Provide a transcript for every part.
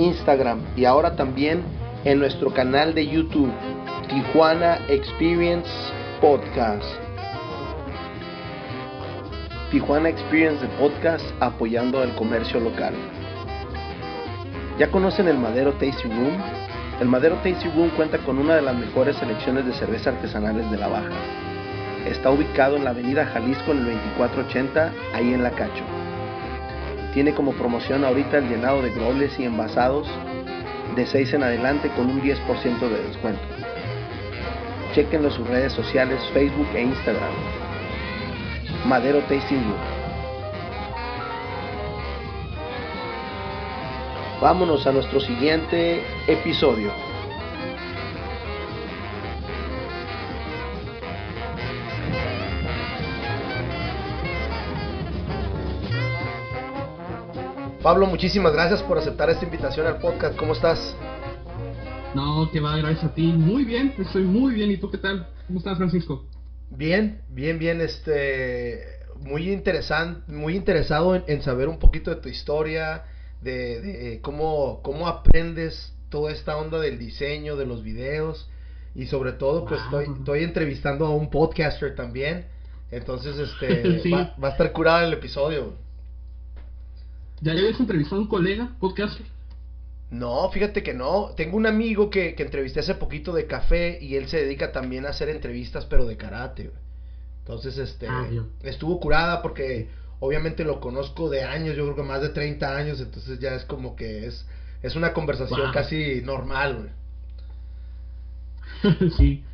Instagram y ahora también en nuestro canal de YouTube, Tijuana Experience Podcast. Tijuana Experience de Podcast apoyando el comercio local. ¿Ya conocen el Madero Tasty Room? El Madero Tasty Room cuenta con una de las mejores selecciones de cerveza artesanales de la Baja. Está ubicado en la avenida Jalisco en el 2480, ahí en La Cacho. Tiene como promoción ahorita el llenado de groles y envasados de 6 en adelante con un 10% de descuento. Chequenlo sus redes sociales Facebook e Instagram. Madero Tasting Room. Vámonos a nuestro siguiente episodio. Pablo, muchísimas gracias por aceptar esta invitación al podcast. ¿Cómo estás? No, que va, gracias a ti. Muy bien, estoy muy bien. ¿Y tú qué tal? ¿Cómo estás, Francisco? Bien, bien, bien. Este, muy interesante, muy interesado en, saber un poquito de tu historia, de, cómo, cómo aprendes toda esta onda del diseño, de los videos y sobre todo, pues estoy, estoy entrevistando a un podcaster también. Entonces, este, va, va, a estar curado el episodio. ¿Ya habías entrevistado a un colega podcaster? No, fíjate que no. Tengo un amigo que, que entrevisté hace poquito de café y él se dedica también a hacer entrevistas, pero de karate. Entonces, este, ah, estuvo curada porque obviamente lo conozco de años, yo creo que más de 30 años, entonces ya es como que es, es una conversación casi normal, güey. sí.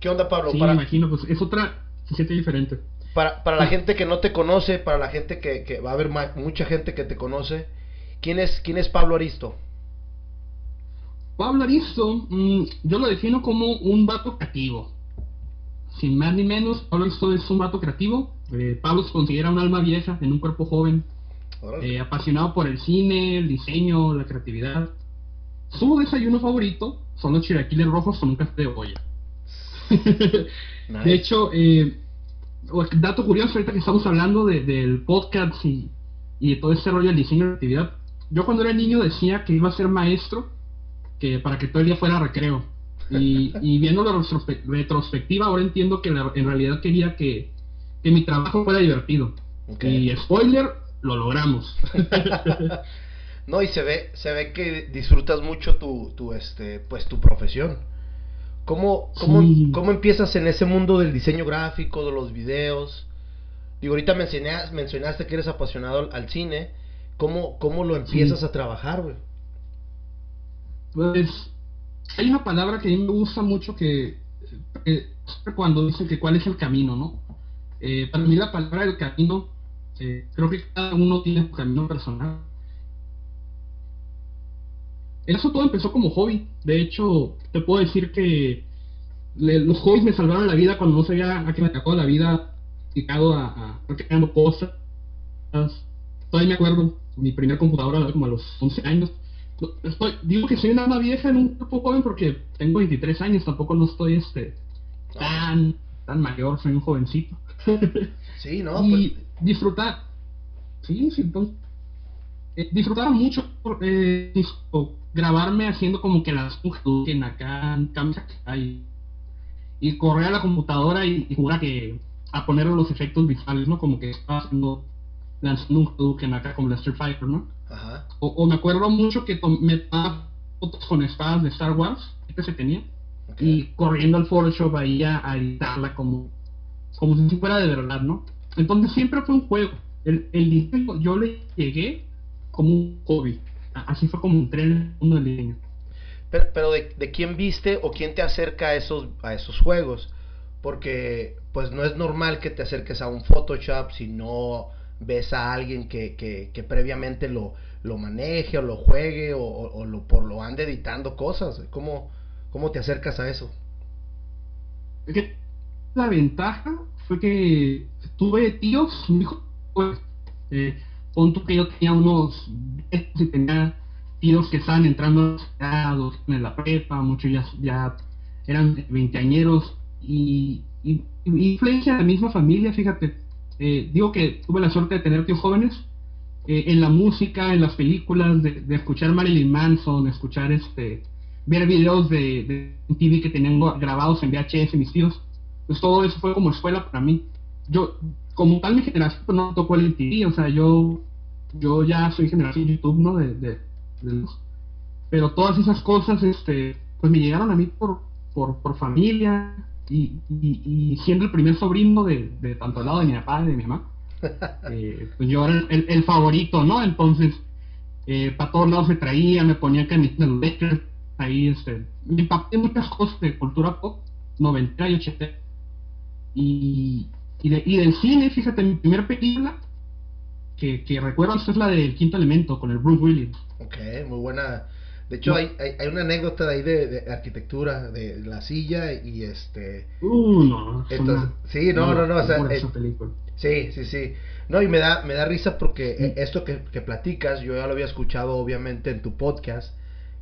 ¿Qué onda, Pablo? Sí, me imagino, pues es otra, se siente diferente. Para, para la gente que no te conoce, para la gente que, que va a haber mucha gente que te conoce, ¿quién es, quién es Pablo Aristo? Pablo Aristo, mm, yo lo defino como un vato creativo. Sin más ni menos, Pablo Aristo es un vato creativo. Eh, Pablo se considera un alma vieja en un cuerpo joven. Eh, apasionado por el cine, el diseño, la creatividad. Su desayuno favorito son los chilaquiles rojos con un café de olla. De hecho, eh, dato curioso, ahorita que estamos hablando del podcast y, y, de todo ese rollo del diseño de actividad, yo cuando era niño decía que iba a ser maestro que para que todo el día fuera recreo. Y, y viendo la retrospectiva, ahora entiendo que en realidad quería que, que mi trabajo fuera divertido. Y spoiler, lo logramos. no, y se ve, se ve que disfrutas mucho tu, tu, este, pues, tu profesión. ¿Cómo, cómo, ¿Cómo empiezas en ese mundo del diseño gráfico, de los videos? Digo, ahorita mencionaste, mencionaste que eres apasionado al, cine. ¿Cómo, ¿Cómo lo empiezas a trabajar, güey? Pues hay una palabra que a mí me gusta mucho que, cuando dicen que cuál es el camino, ¿no? Eh, para mí la palabra del camino, eh, creo que cada uno tiene su camino personal. Eso todo empezó como hobby. De hecho, te puedo decir que los hobbies me salvaron la vida cuando no sabía a qué me acabó la vida dedicado a, a creando cosas. Todavía me acuerdo, mi primer computadora como a los 11 años. Estoy, digo que soy una alma vieja en un cuerpo joven porque tengo 23 años, tampoco no estoy este tan tan mayor, soy un jovencito. Sí, ¿no? y pues... disfrutar. Sí, sí, entonces. Eh, disfrutar mucho eh, grabarme haciendo como que las en acá, y, y correr a la computadora y, jugar que a poner los efectos visuales, ¿no? Como que estaba haciendo lanzando un Hadouken acá como la Street Fighter, ¿no? Ajá. O, me acuerdo mucho que me tomaba fotos con espadas de Star Wars, que se tenía, y corriendo al Photoshop ahí a, editarla como, como si fuera de verdad, ¿no? Entonces siempre fue un juego. El, el diseño yo le llegué como un hobby. Así fue como un tren uno del diseño. Pero, pero de, de, quién viste o quién te acerca a esos, a esos juegos. Porque pues no es normal que te acerques a un Photoshop si no ves a alguien que, que, previamente lo, lo maneje o lo juegue o, lo, por lo ande editando cosas. ¿Cómo, ¿Cómo te acercas a eso? La ventaja fue que tuve tíos, mi pues, eh, que yo tenía unos y tenía tíos que estaban entrando en la prepa, muchos ya, ya eran veinteañeros y, y, influencia de la misma familia, fíjate. Eh, digo que tuve la suerte de tener tíos jóvenes eh, en la música, en las películas, de, escuchar Marilyn Manson, de escuchar este, ver videos de, de TV que tenían grabados en VHS mis tíos. Pues todo eso fue como escuela para mí. Yo, como tal, mi generación pues, no tocó el TV, o sea, yo, yo ya soy generación YouTube, ¿no? De, de, pero todas esas cosas, este, pues me llegaron a mí por, por, por familia, y, y, siendo el primer sobrino de, de tanto el lado de mi papá y de mi mamá, eh, pues yo era el, favorito, ¿no? Entonces, eh, para todos lados se traía, me ponía camiseta de ahí, este, me impacté muchas cosas de cultura pop, 90 y 80. Y, y, de, y del cine, fíjate, mi primera película que, que recuerdo es la del Quinto Elemento con el Bruce Willis. Ok, muy buena de hecho, hay, hay, una anécdota de ahí de, arquitectura, de la silla y este... Uh, no. Entonces, sí, no, no, no, o sea, eh, sí, sí, sí. No, y me da, me da risa porque eh, esto que, que, platicas, yo ya lo había escuchado obviamente en tu podcast,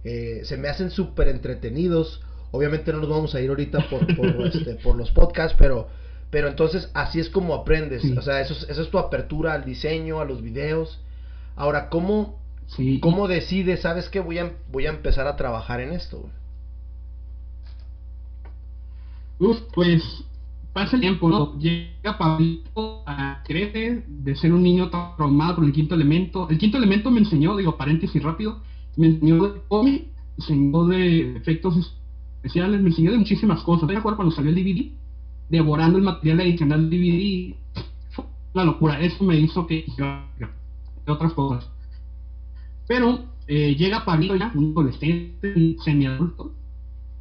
eh, se me hacen súper entretenidos. Obviamente no nos vamos a ir ahorita por, por, este, por los podcasts, pero, pero entonces así es como aprendes. O sea, eso, eso es tu apertura al diseño, a los videos. Ahora, ¿cómo, ¿Cómo decides, sabes que voy a, voy a empezar a trabajar en esto? Uf, pues pasa el tiempo, ¿no? Llega Pablito a crecer de ser un niño traumado por el quinto elemento. El quinto elemento me enseñó, digo, paréntesis rápido, me enseñó de cómic, me enseñó de efectos especiales, me enseñó de muchísimas cosas. ¿Te acuerdas cuando salió el DVD? Devorando el material adicional DVD. Fue una locura. Eso me hizo que de otras cosas. Pero eh, llega Pablito ya, un adolescente, semiadulto,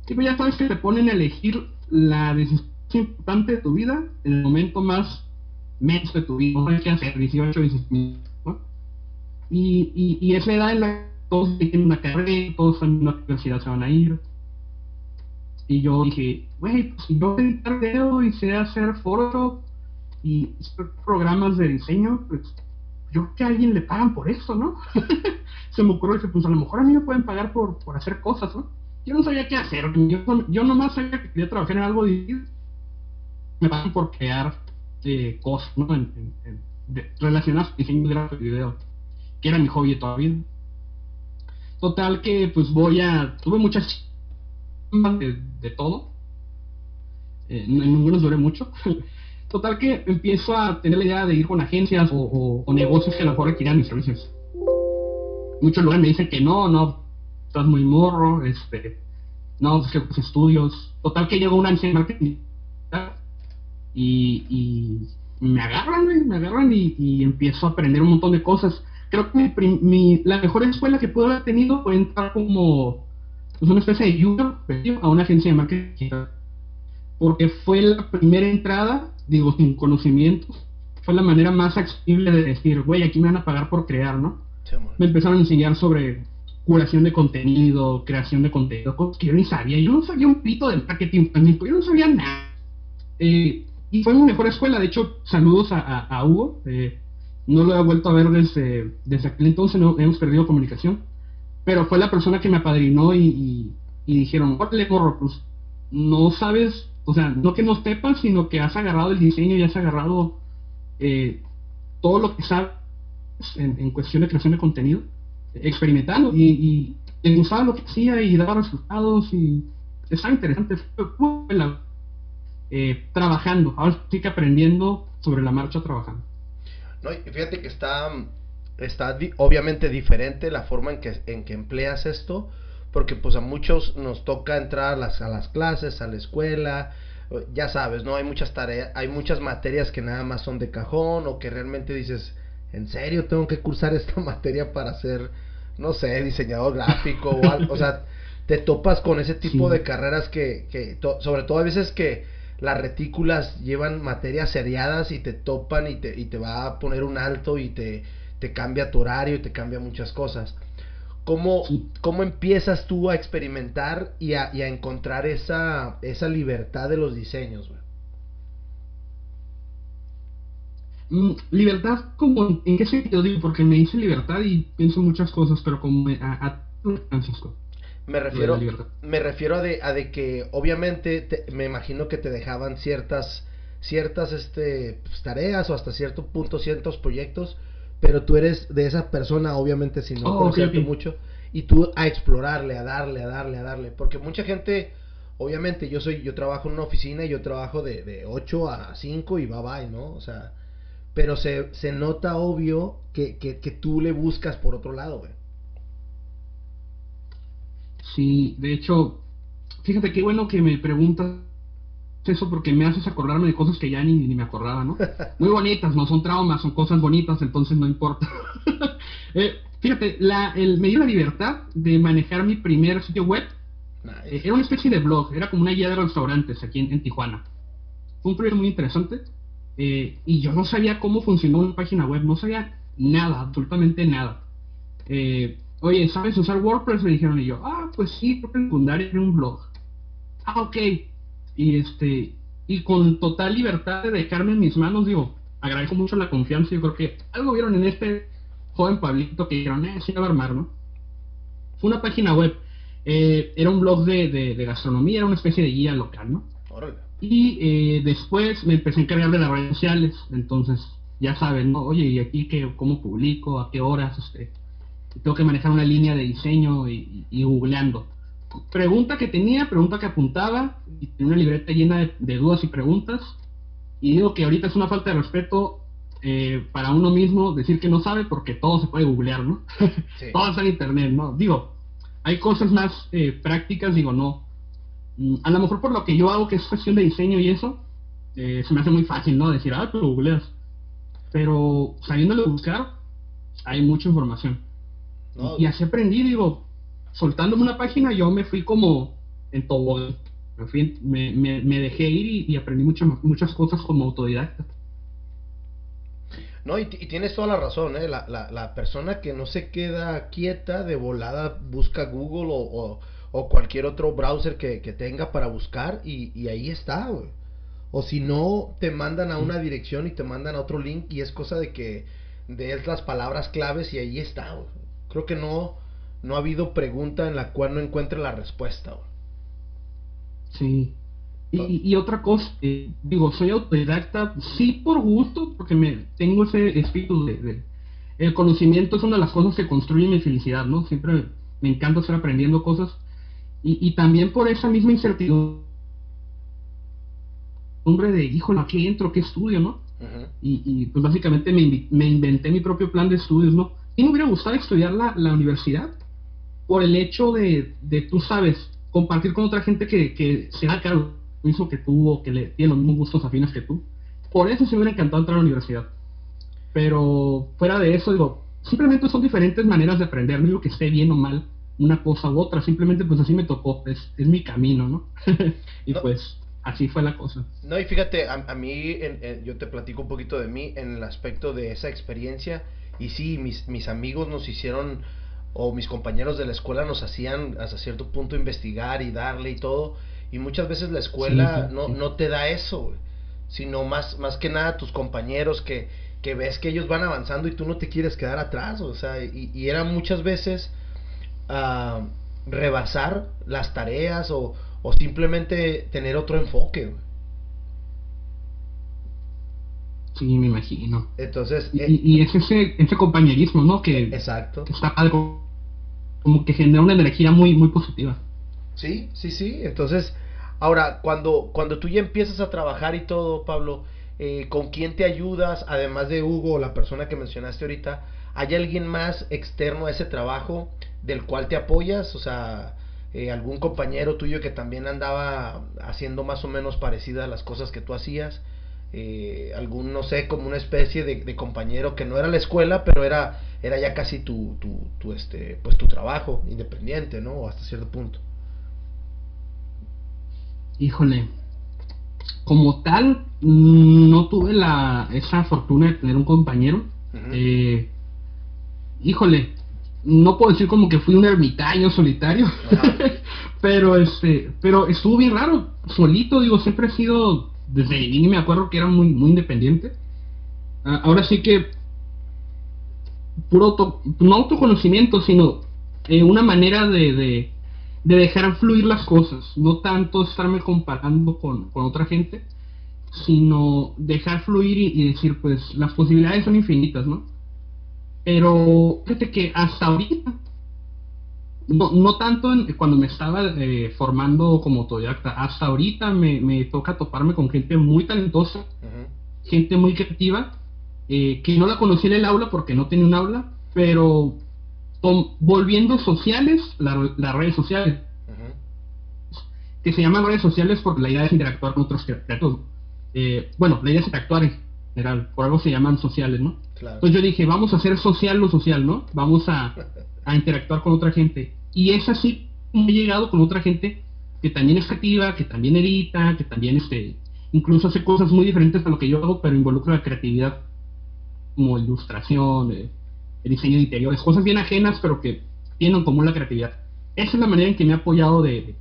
y pues ya sabes que te ponen a elegir la decisión importante de tu vida en el momento más menos de tu vida, no hacer, 18, 19, ¿no? Y, y, y esa edad en la que todos tienen una carrera, todos en una universidad se van a ir. Y yo dije, güey, pues si yo editar video y sé hacer Photoshop y programas de diseño, pues yo creo que a alguien le pagan por eso, ¿no? Se me ocurrió que pues a lo mejor a mí me pueden pagar por, por hacer cosas, ¿no? Yo no sabía qué hacer, yo, yo nomás sabía que quería trabajar en algo y Me pagan por crear eh, cosas, ¿no? En, relacionadas con diseño gráfico y video, que era mi hobby todavía. Total que pues voy a... Tuve muchas de, todo. Eh, en ninguno duré mucho. Total que empiezo a tener la idea de ir con agencias o, negocios que a lo mejor requieran mis servicios. Muchos lugares me dicen que no, no, estás muy morro, este, no, es que pues, estudios. Total que llego a una agencia de marketing y, me agarran, me agarran y, empiezo a aprender un montón de cosas. Creo que mi, la mejor escuela que pude haber tenido fue entrar como pues, una especie de junior a una agencia de marketing porque fue la primera entrada digo, sin conocimientos, fue la manera más accesible de decir, güey, aquí me van a pagar por crear, ¿no? me empezaron a enseñar sobre curación de contenido, creación de contenido, cosas que yo ni sabía. Yo no sabía un pito del marketing yo no sabía nada. Eh, y fue mi mejor escuela. De hecho, saludos a, Hugo. Eh, no lo he vuelto a ver desde, desde aquel entonces, no, hemos perdido comunicación. Pero fue la persona que me apadrinó y, y, y dijeron, órale, morro, pues no sabes o sea, no que no sepas, sino que has agarrado el diseño y has agarrado eh, todo lo que sabes en, cuestión de creación de contenido, experimentando y, y gustaba lo que hacía y daba resultados y estaba interesante. Eh, trabajando, ahora sí que aprendiendo sobre la marcha trabajando. No, y fíjate que está, está obviamente diferente la forma en que, en que empleas esto porque pues a muchos nos toca entrar a las, a las clases, a la escuela, ya sabes, ¿no? Hay muchas tareas, hay muchas materias que nada más son de cajón o que realmente dices, ¿en serio tengo que cursar esta materia para ser, no sé, diseñador gráfico o algo? O sea, te topas con ese tipo de carreras que, que sobre todo a veces que las retículas llevan materias seriadas y te topan y te, y te va a poner un alto y te, te cambia tu horario y te cambia muchas cosas. ¿Cómo, cómo empiezas tú a experimentar y a, y a encontrar esa, esa libertad de los diseños? Mm, libertad, como ¿en qué sentido digo? Porque me dice libertad y pienso muchas cosas, pero como a, Francisco. Me refiero, me refiero a de, a de que obviamente me imagino que te dejaban ciertas, ciertas este, pues, tareas o hasta cierto punto ciertos proyectos pero tú eres de esa persona, obviamente, si no oh, mucho, y tú a explorarle, a darle, a darle, a darle, porque mucha gente, obviamente, yo soy, yo trabajo en una oficina y yo trabajo de, de 8 a 5 y bye bye, ¿no? O sea, pero se, se nota obvio que, que, que tú le buscas por otro lado, güey. Sí, de hecho, fíjate qué bueno que me preguntas eso porque me haces acordarme de cosas que ya ni, ni me acordaba, ¿no? Muy bonitas, no son traumas, son cosas bonitas, entonces no importa. eh, fíjate, la, el, me dio la libertad de manejar mi primer sitio web. Eh, era una especie de blog, era como una guía de restaurantes aquí en, Tijuana. Fue un proyecto muy interesante eh, y yo no sabía cómo funcionaba una página web, no sabía nada, absolutamente nada. Eh, oye, ¿sabes usar WordPress? Me dijeron y yo, ah, pues sí, creo que secundaria era un blog. Ah, ok y este y con total libertad de dejarme en mis manos, digo, agradezco mucho la confianza, yo creo que algo vieron en este joven Pablito que dijeron, eh, sí va a armar, ¿no? Fue una página web, eh, era un blog de, de, gastronomía, era una especie de guía local, ¿no? Y eh, después me empecé a encargar de las redes sociales, entonces ya saben, ¿no? Oye, ¿y aquí qué, cómo publico? ¿A qué horas? Este, tengo que manejar una línea de diseño y, y googleando pregunta que tenía, pregunta que apuntaba, y tenía una libreta llena de, dudas y preguntas. Y digo que ahorita es una falta de respeto eh, para uno mismo decir que no sabe porque todo se puede googlear, ¿no? todo está en internet, ¿no? Digo, hay cosas más eh, prácticas, digo, no. Mm, a lo mejor por lo que yo hago, que es cuestión de diseño y eso, eh, se me hace muy fácil, ¿no? Decir, ah, pero googleas. Pero sabiéndolo buscar, hay mucha información. Y, y así aprendí, digo, soltándome una página, yo me fui como en todo. Me, me, me, dejé ir y, aprendí muchas muchas cosas como autodidacta. No, y, tienes toda la razón, ¿eh? La, la, la, persona que no se queda quieta de volada busca Google o, o, cualquier otro browser que, que, tenga para buscar y, y ahí está, O si no, te mandan a una dirección y te mandan a otro link y es cosa de que des las palabras claves y ahí está, Creo que no, no ha habido pregunta en la cual no encuentre la respuesta. Sí. Y, otra cosa, eh, digo, soy autodidacta, sí por gusto, porque me tengo ese espíritu de, El conocimiento es una de las cosas que construye mi felicidad, ¿no? Siempre me encanta estar aprendiendo cosas. Y, también por esa misma incertidumbre de, híjole, ¿a qué entro? ¿Qué estudio, no? y, pues básicamente me, me, inventé mi propio plan de estudios, ¿no? Y me hubiera gustado estudiar la, la universidad, por el hecho de, de, tú sabes, compartir con otra gente que, que se da lo mismo que tú o que le tiene los mismos gustos afines que tú. Por eso se me hubiera encantado entrar a la universidad. Pero fuera de eso, digo, simplemente son diferentes maneras de aprender, no digo que esté bien o mal una cosa u otra, simplemente pues así me tocó, es, es mi camino, ¿no? y pues así fue la cosa. No, y fíjate, a, mí, yo te platico un poquito de mí en el aspecto de esa experiencia, y sí, mis, mis amigos nos hicieron o mis compañeros de la escuela nos hacían hasta cierto punto investigar y darle y todo. Y muchas veces la escuela no, no te da eso, sino más, más que nada tus compañeros que, que ves que ellos van avanzando y tú no te quieres quedar atrás. O sea, y, y era muchas veces uh, rebasar las tareas o, o simplemente tener otro enfoque. Sí, me imagino. Entonces. Y, eh, y es ese, ese compañerismo, ¿no? Que, exacto. Que está algo como que genera una energía muy, muy positiva. Sí, sí, sí. Entonces, ahora, cuando, cuando tú ya empiezas a trabajar y todo, Pablo, eh, ¿con quién te ayudas? Además de Hugo, la persona que mencionaste ahorita, ¿hay alguien más externo a ese trabajo del cual te apoyas? O sea, eh, algún compañero tuyo que también andaba haciendo más o menos parecidas las cosas que tú hacías. Eh, algún, no sé, como una especie de, compañero que no era la escuela, pero era, era ya casi tu, tu, tu, este, pues tu trabajo independiente, ¿no? Hasta cierto punto. Híjole, como tal, no tuve la esa fortuna de tener un compañero. Eh, híjole, no puedo decir como que fui un ermitaño solitario, pero este, pero estuvo bien raro, solito, digo, siempre he sido, desde niño me acuerdo que era muy, muy independiente. Ah, ahora sí que, puro no autoconocimiento, sino eh, una manera de, de, dejar fluir las cosas, no tanto estarme comparando con, otra gente, sino dejar fluir y decir, pues las posibilidades son infinitas, ¿no? Pero fíjate que hasta ahorita, no, no tanto cuando me estaba eh, formando como autodidacta, hasta ahorita me, toca toparme con gente muy talentosa, gente muy creativa, eh, que no la conocí en el aula porque no tenía un aula, pero volviendo sociales, las redes sociales, que se llaman redes sociales porque la idea es interactuar con otros creativos. Eh, bueno, la idea es interactuar en general, por algo se llaman sociales, ¿no? Entonces yo dije, vamos a hacer social lo social, ¿no? Vamos a, interactuar con otra gente. Y es así he llegado con otra gente que también es creativa, que también edita, que también este, incluso hace cosas muy diferentes a lo que yo hago, pero involucra la creatividad, como ilustración, el diseño de interiores, cosas bien ajenas, pero que tienen en común la creatividad. Esa es la manera en que me he apoyado de,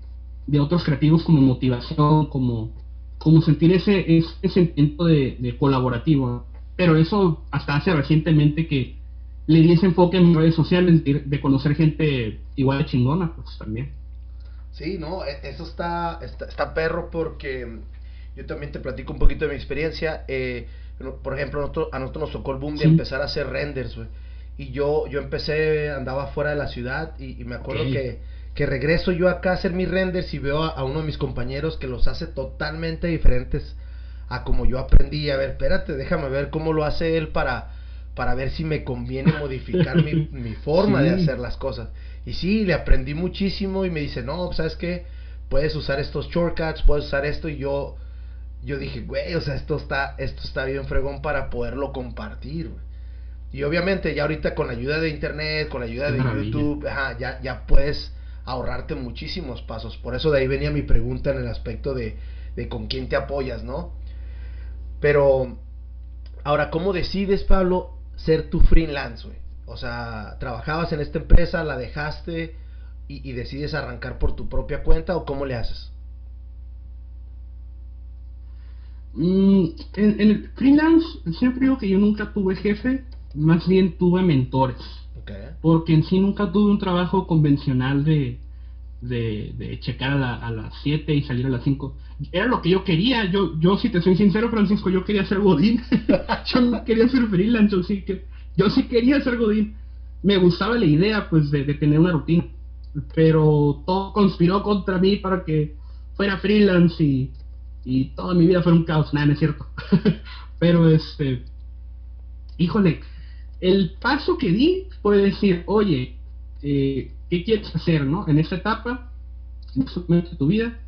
otros creativos como motivación, como, como sentir ese, ese sentimiento de, de colaborativo pero eso hasta hace recientemente que le di ese enfoque en redes sociales de, conocer gente igual de chingona, pues también. Sí, no, e, eso está, está, perro porque yo también te platico un poquito de mi experiencia. Eh, por ejemplo, a nosotros, nos tocó el boom de empezar a hacer renders, güey. Y yo, yo empecé, andaba fuera de la ciudad y, me acuerdo que, que regreso yo acá a hacer mis renders y veo a, uno de mis compañeros que los hace totalmente diferentes a como yo aprendí. A ver, espérate, déjame ver cómo lo hace él para, para ver si me conviene modificar mi, mi, forma de hacer las cosas. Y sí, le aprendí muchísimo y me dice, no, ¿sabes qué? Puedes usar estos shortcuts, puedes usar esto y yo, yo dije, güey, o sea, esto está, esto está bien fregón para poderlo compartir, Y obviamente ya ahorita con la ayuda de internet, con la ayuda de YouTube, ya, ya puedes ahorrarte muchísimos pasos. Por eso de ahí venía mi pregunta en el aspecto de, de con quién te apoyas, ¿no? Pero, ahora, ¿cómo decides, Pablo, ser tu freelance, güey? O sea, ¿trabajabas en esta empresa, la dejaste y, decides arrancar por tu propia cuenta o cómo le haces? Mm, en, el freelance, siempre digo que yo nunca tuve jefe, más bien tuve mentores. Porque en sí nunca tuve un trabajo convencional de, de, checar a, las 7 y salir a las 5. Era lo que yo quería. Yo, yo si te soy sincero, Francisco, yo quería ser Godín. yo no quería ser freelance. Yo sí, que, yo sí quería ser Godín. Me gustaba la idea, pues, de, tener una rutina. Pero todo conspiró contra mí para que fuera freelance y, y toda mi vida fuera un caos. Nada, no es cierto. Pero, este, híjole, el paso que di fue decir, oye, eh, ¿qué quieres hacer, no? En esta etapa, en este momento de tu vida,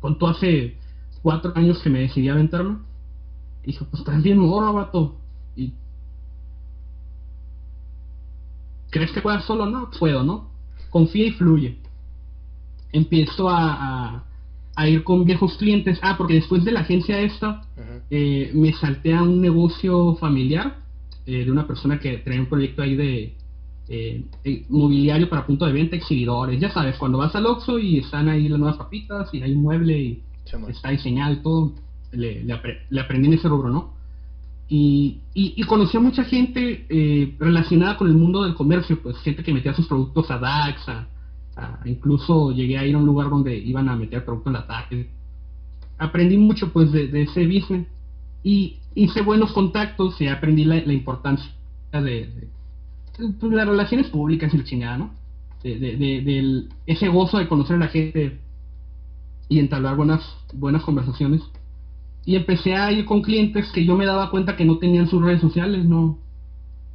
con tú hace cuatro años que me decidí a aventarme, y dije, pues también morro, vato, y ¿crees que puedas solo? No, puedo, ¿no? Confía y fluye. Empiezo a, ir con viejos clientes. Ah, porque después de la agencia esta, eh, me salté a un negocio familiar eh, de una persona que tenía un proyecto ahí de, eh, mobiliario para punto de venta, exhibidores. Ya sabes, cuando vas al Oxxo y están ahí las nuevas papitas y hay un mueble y está diseñado y todo, le, aprendí en ese rubro, ¿no? Y, y, conocí a mucha gente relacionada con el mundo del comercio, pues gente que metía sus productos a DAX, incluso llegué a ir a un lugar donde iban a meter productos en DAX. Aprendí mucho pues de, ese business y hice buenos contactos y aprendí la, importancia de pues, las relaciones públicas y la chingada, ¿no? De, ese gozo de conocer a la gente y entablar buenas, buenas conversaciones. Y empecé a ir con clientes que yo me daba cuenta que no tenían sus redes sociales, no,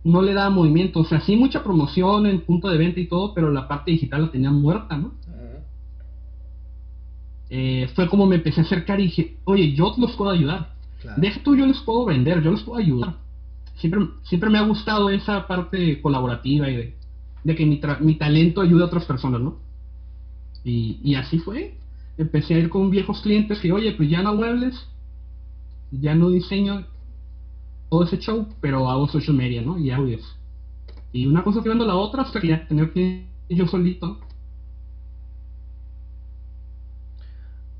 no le daba movimiento. O sea, sí mucha promoción en punto de venta y todo, pero la parte digital la tenían muerta, ¿no? Eh, fue como me empecé a acercar y dije, oye, yo los puedo ayudar. Deja tú, yo les puedo vender, yo les puedo ayudar siempre, siempre me ha gustado esa parte colaborativa y de, que mi, mi, talento ayude a otras personas, ¿no? Y, y, así fue. Empecé a ir con viejos clientes que, oye, pues ya no muebles, ya no diseño todo ese show, pero hago social media, ¿no? Y audios. Y una cosa a la otra hasta que tener que yo solito.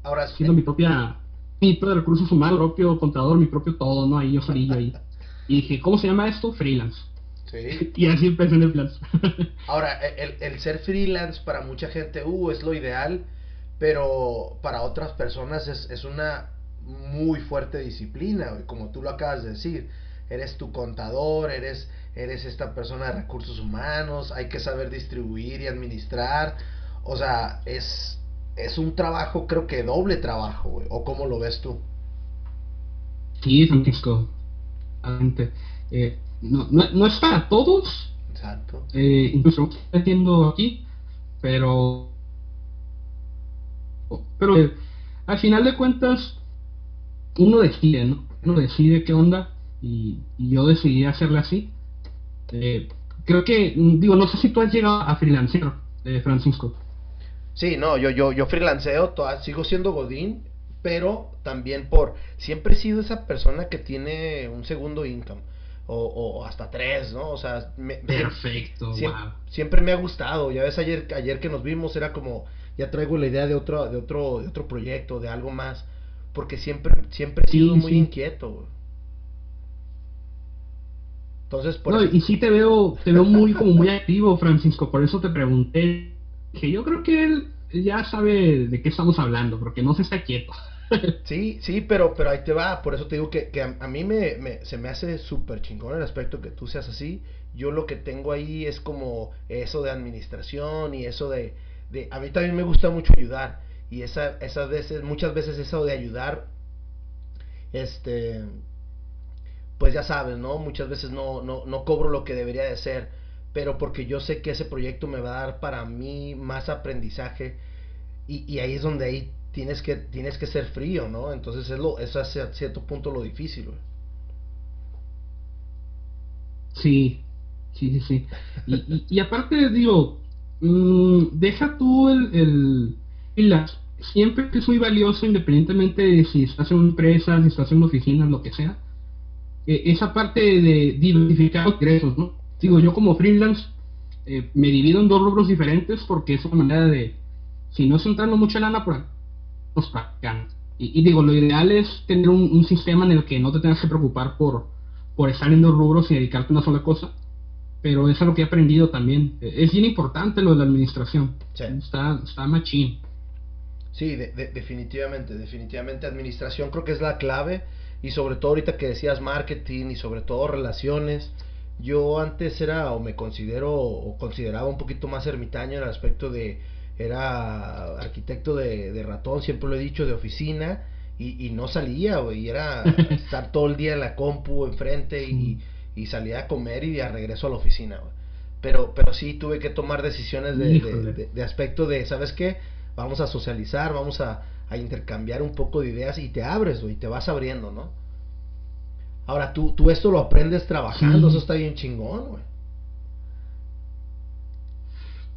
Ahora haciendo mi propia mi propio recursos humanos, mi propio contador, mi propio todo, ¿no? Ahí yo solillo ahí. Y dije, ¿cómo se llama esto? Freelance. Sí. Y así empecé en el plan. Ahora, el, el, ser freelance para mucha gente, uh, es lo ideal, pero para otras personas es, es una muy fuerte disciplina, como tú lo acabas de decir. Eres tu contador, eres, eres esta persona de recursos humanos, hay que saber distribuir y administrar. O sea, es, es un trabajo, creo que doble trabajo, ¿O cómo lo ves tú? Sí, Francisco. Eh, no, no, no, es para todos. Exacto. Eh, incluso entiendo aquí, pero. Pero eh, al final de cuentas, uno decide, ¿no? Uno decide qué onda y, yo decidí hacerle así. Eh, creo que, digo, no sé si tú has llegado a freelancer, eh, Francisco. Sí, no, yo, yo, yo freelanceo, sigo siendo Godín, pero también por, siempre he sido esa persona que tiene un segundo income. O, o, hasta tres, ¿no? O sea, perfecto, siempre, siempre, me ha gustado. Ya ves ayer, ayer que nos vimos era como ya traigo la idea de otro, de otro, de otro proyecto, de algo más porque siempre, siempre he sido muy inquieto. Entonces, por no, y sí te veo, te veo muy como muy activo, Francisco, por eso te pregunté, que yo creo que él ya sabe de qué estamos hablando, porque no se está quieto. sí, sí, pero, pero ahí te va, por eso te digo que, que a, mí me, me, se me hace súper chingón el aspecto que tú seas así. Yo lo que tengo ahí es como eso de administración y eso de, de a mí también me gusta mucho ayudar y esa, esas veces, muchas veces eso de ayudar, este, pues ya sabes, ¿no? Muchas veces no, no, no cobro lo que debería de ser, pero porque yo sé que ese proyecto me va a dar para mí más aprendizaje y, y ahí es donde ahí tienes que, tienes que ser frío, ¿no? Entonces es, lo, es a cierto punto lo difícil, Sí, sí, sí, sí. Y, y, aparte, digo, mm, deja tú el siempre es muy valioso, independientemente de si estás en una empresa, si estás en una oficina, lo que sea, eh, esa parte de diversificar ingresos, ¿no? Digo, yo como freelance eh, me divido en dos rubros diferentes porque es una manera de, si no es entrando mucha lana, pues, pues Y, y, digo, lo ideal es tener un, sistema en el que no te tengas que preocupar por, por estar en dos rubros y dedicarte a una sola cosa. Pero es algo que he aprendido también. Es bien importante lo de la administración. Está, está machín. Sí, definitivamente, definitivamente administración creo que es la clave y sobre todo ahorita que decías marketing y sobre todo relaciones. Yo antes era o me considero o consideraba un poquito más ermitaño en el aspecto de era arquitecto de, ratón, siempre lo he dicho, de oficina y, no salía, güey, y era estar todo el día en la compu enfrente y, y salía a comer y a regreso a la oficina, Pero, pero sí tuve que tomar decisiones de, de, de aspecto de, ¿sabes qué? Vamos a socializar, vamos a, intercambiar un poco de ideas y te abres, y te vas abriendo, ¿no? Ahora, tú, tú esto lo aprendes trabajando, eso está bien chingón, güey.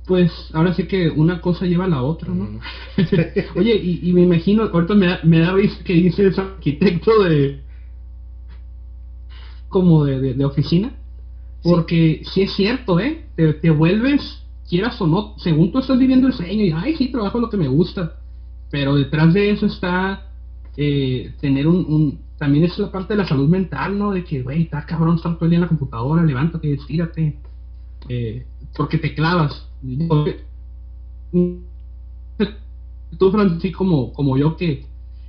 Pues ahora sí que una cosa lleva a la otra, ¿no? Oye, y, me imagino, ahorita me da, me da que dices arquitecto de... como de, de, oficina. Porque sí. es cierto, ¿eh? Te, te vuelves quieras o no, según tú estás viviendo el sueño y, ay, sí, trabajo lo que me gusta, pero detrás de eso está eh, tener un, también es la parte de la salud mental, ¿no? De que, güey, está cabrón estar todo el día en la computadora, levántate, estírate, eh, porque te clavas. Tú, Francis, como, como yo, que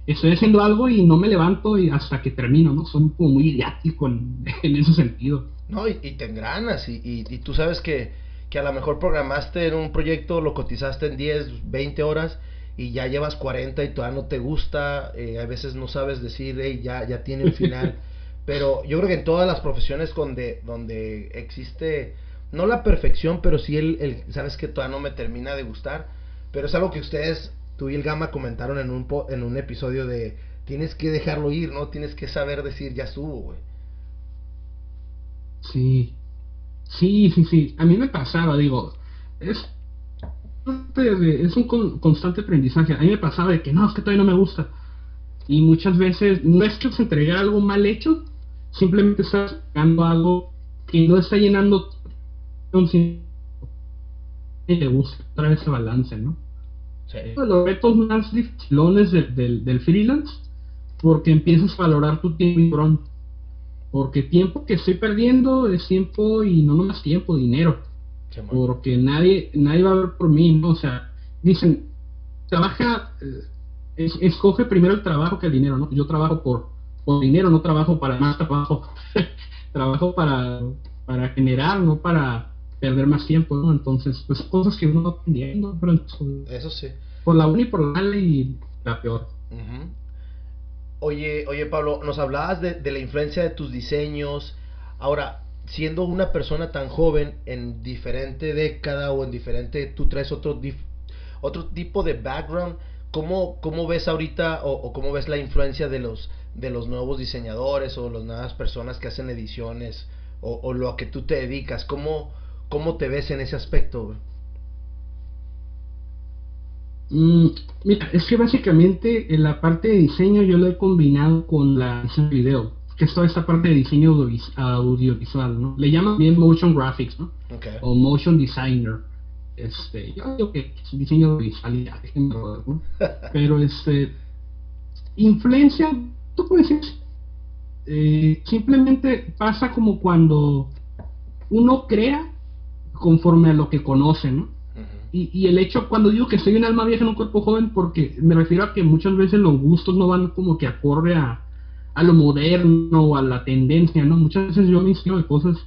estoy haciendo algo y no me levanto y hasta que termino, ¿no? Soy como muy idiático en, ese sentido. No, y, te engranas, y, y, tú sabes que que a lo mejor programaste en un proyecto, lo cotizaste en 10, 20 horas y ya llevas 40 y todavía no te gusta, eh, a veces no sabes decir, hey, ya, ya tiene un final. pero yo creo que en todas las profesiones donde, donde existe, no la perfección, pero sí el, el, sabes que todavía no me termina de gustar, pero es algo que ustedes, tú y el Gama comentaron en un, en un episodio de, tienes que dejarlo ir, ¿no? Tienes que saber decir, ya estuvo, güey. Sí, Sí, sí, sí. A mí me pasaba, digo, es, es un constante aprendizaje. A mí me pasaba de que no, es que todavía no me gusta. Y muchas veces no es que se entregar algo mal hecho, simplemente estás entregando algo que no está llenando y le gusta otra vez ese balance, ¿no? Sí. Uno de los retos más difíciles del, del freelance, porque empiezas a valorar tu tiempo porque tiempo que estoy perdiendo es tiempo y no más tiempo, dinero. Porque nadie nadie va a ver por mí, ¿no? O sea, dicen, trabaja, eh, escoge primero el trabajo que el dinero, ¿no? Yo trabajo por, por dinero, no trabajo para más trabajo. trabajo para, para generar, no para perder más tiempo, ¿no? Entonces, pues cosas que uno no entiende, pero Eso sí. Por la una y por la y la peor. Oye, oye Pablo, nos hablabas de, de, la influencia de tus diseños. Ahora, siendo una persona tan joven en diferente década o en diferente, tú traes otro, otro tipo de background, ¿cómo, cómo ves ahorita o, cómo ves la influencia de los, de los nuevos diseñadores o las nuevas personas que hacen ediciones o, o lo a que tú te dedicas? ¿Cómo, cómo te ves en ese aspecto? Mm, mira, es que básicamente en la parte de diseño yo lo he combinado con la video, que es toda esta parte de diseño audiovisual, ¿no? Le llaman bien motion graphics, ¿no? O motion designer. Este, yo digo que es diseño audiovisual, ya, ¿no? Pero este, influencia, tú puedes decir, eh, simplemente pasa como cuando uno crea conforme a lo que conoce, ¿no? Y, el hecho, cuando digo que soy un alma vieja en un cuerpo joven, porque me refiero a que muchas veces los gustos no van como que acorde a, a lo moderno o a la tendencia, ¿no? Muchas veces yo me inspiro de cosas,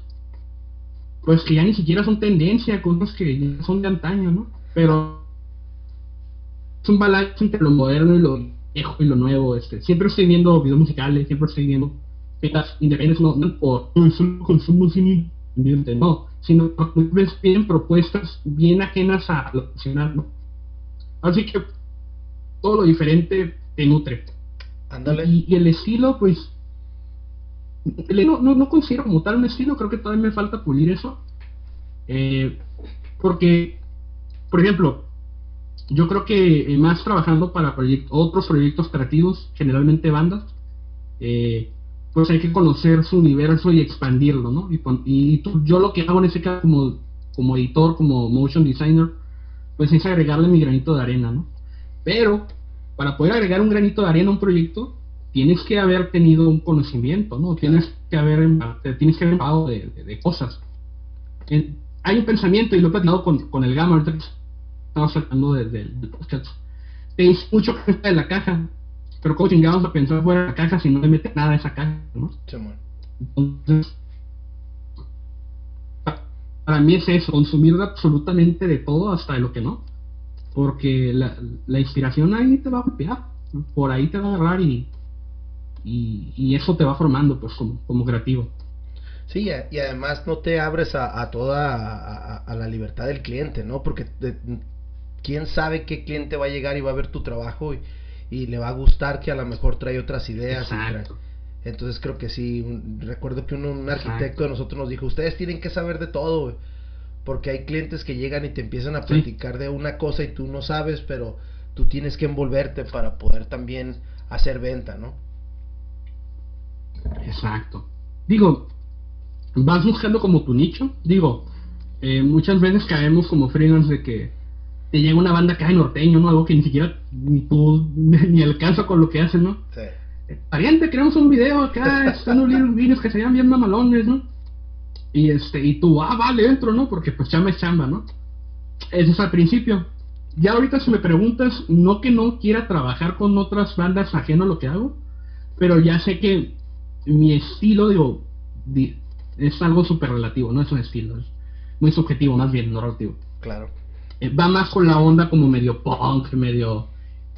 pues que ya ni siquiera son tendencia, cosas que ya son de antaño, ¿no? Pero es un balance entre lo moderno y lo viejo y lo nuevo, este. Siempre estoy viendo videos musicales, siempre estoy viendo petas independientes, no, no por, no, consumo cine no, sino ves bien propuestas bien ajenas a lo nacional, ¿no? Así que todo lo diferente te nutre. Y, el estilo, pues, no, no, no, considero como tal un estilo, creo que todavía me falta pulir eso. Eh, porque, por ejemplo, yo creo que eh, más trabajando para otros proyectos creativos, generalmente bandas, eh, pues hay que conocer su universo y expandirlo, ¿no? Y, yo lo que hago en ese caso como, como editor, como motion designer, pues es agregarle mi granito de arena, ¿no? Pero para poder agregar un granito de arena a un proyecto, tienes que haber tenido un conocimiento, ¿no? Tienes que haber, tienes que haber empapado de, de, cosas. hay un pensamiento, y lo he platicado con, con el Gamma, ahorita estamos tratando del de, podcast. Te dice mucho que está de la caja, pero ¿cómo chingados a pensar fuera de la caja si no le mete nada a esa caja, ¿no? Entonces, para mí es eso, consumir absolutamente de todo hasta de lo que no. Porque la, la inspiración ahí te va a golpear, por ahí te va a agarrar y, y, eso te va formando pues como, como creativo. Sí, y además no te abres a, a toda a, la libertad del cliente, ¿no? Porque quién sabe qué cliente va a llegar y va a ver tu trabajo y, y le va a gustar que a lo mejor trae otras ideas. Entonces creo que sí, recuerdo que un, arquitecto de nosotros nos dijo, ustedes tienen que saber de todo, porque hay clientes que llegan y te empiezan a platicar de una cosa y tú no sabes, pero tú tienes que envolverte para poder también hacer venta, ¿no? Exacto. Digo, vas buscando como tu nicho. Digo, eh, muchas veces caemos como freelance de que te llega una banda acá de norteño, ¿no? Algo que ni siquiera ni tú ni alcanza con lo que hacen, ¿no? Sí. Pariente, creamos un video acá, están unos videos que se llaman bien mamalones, ¿no? Y este, y tú, ah, vale, entro, ¿no? Porque pues chamba es chamba, ¿no? Eso es al principio. Ya ahorita si me preguntas, no que no quiera trabajar con otras bandas ajeno a lo que hago, pero ya sé que mi estilo, digo, es algo súper relativo, no es un estilo, es muy subjetivo, más bien, no relativo. Claro. Eh, va más con la onda como medio punk, medio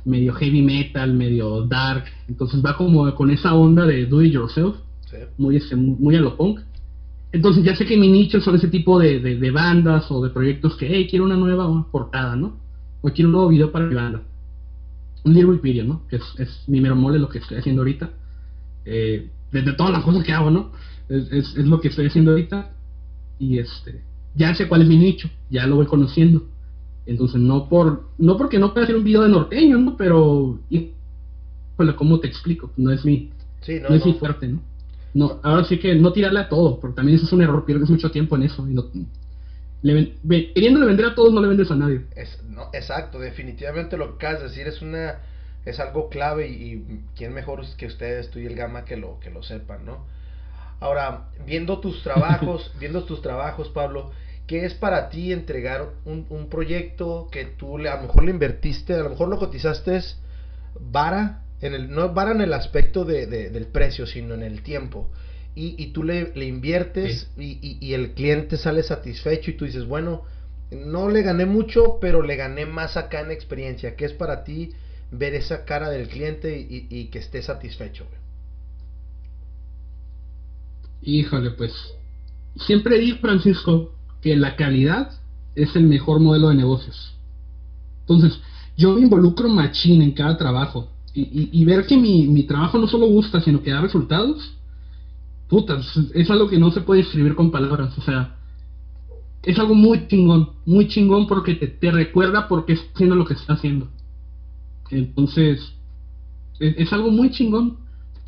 medio heavy metal, medio dark, entonces va como con esa onda de do it yourself, muy, este, muy a lo punk. Entonces ya sé que mi nicho son ese tipo de, de, bandas o de proyectos que, hey, quiero una nueva portada, ¿no? O quiero un nuevo video para mi banda. Un little video, ¿no? Que es, es mi mero mole lo que estoy haciendo ahorita. Eh, desde todas las cosas que hago, ¿no? Es, es, es, lo que estoy haciendo ahorita. Y este, ya sé cuál es mi nicho, ya lo voy conociendo. Entonces, no por no porque no pueda hacer un video de norteño, ¿no? Pero híjole, ¿cómo te explico? No es mi, sí, no, no, es mi fuerte, ¿no? No, ahora sí que no tirarle a todo, porque también eso es un error, pierdes mucho tiempo en eso. Y no, le, queriéndole vender a todos, no le vendes a nadie. Es, no, exacto, definitivamente lo que acabas de decir es una es algo clave y, quién mejor que ustedes, tú y el Gama, que lo, que lo sepan, ¿no? Ahora, viendo tus trabajos, viendo tus trabajos, Pablo, ¿qué es para ti entregar un, un proyecto que tú le, a lo mejor le invertiste, a lo mejor lo cotizaste vara, en el, no vara en el aspecto de, del precio, sino en el tiempo? Y, y tú le, le inviertes y, y, y el cliente sale satisfecho y tú dices, bueno, no le gané mucho, pero le gané más acá en experiencia. ¿Qué es para ti ver esa cara del cliente y, y que esté satisfecho? Híjole, pues siempre digo, Francisco, que la calidad es el mejor modelo de negocios. Entonces, yo me involucro machín en cada trabajo. Y, y, ver que mi, mi, trabajo no solo gusta, sino que da resultados, puta, es algo que no se puede escribir con palabras. O sea, es algo muy chingón, muy chingón porque te, te recuerda por qué está haciendo lo que está haciendo. Entonces, es, es algo muy chingón.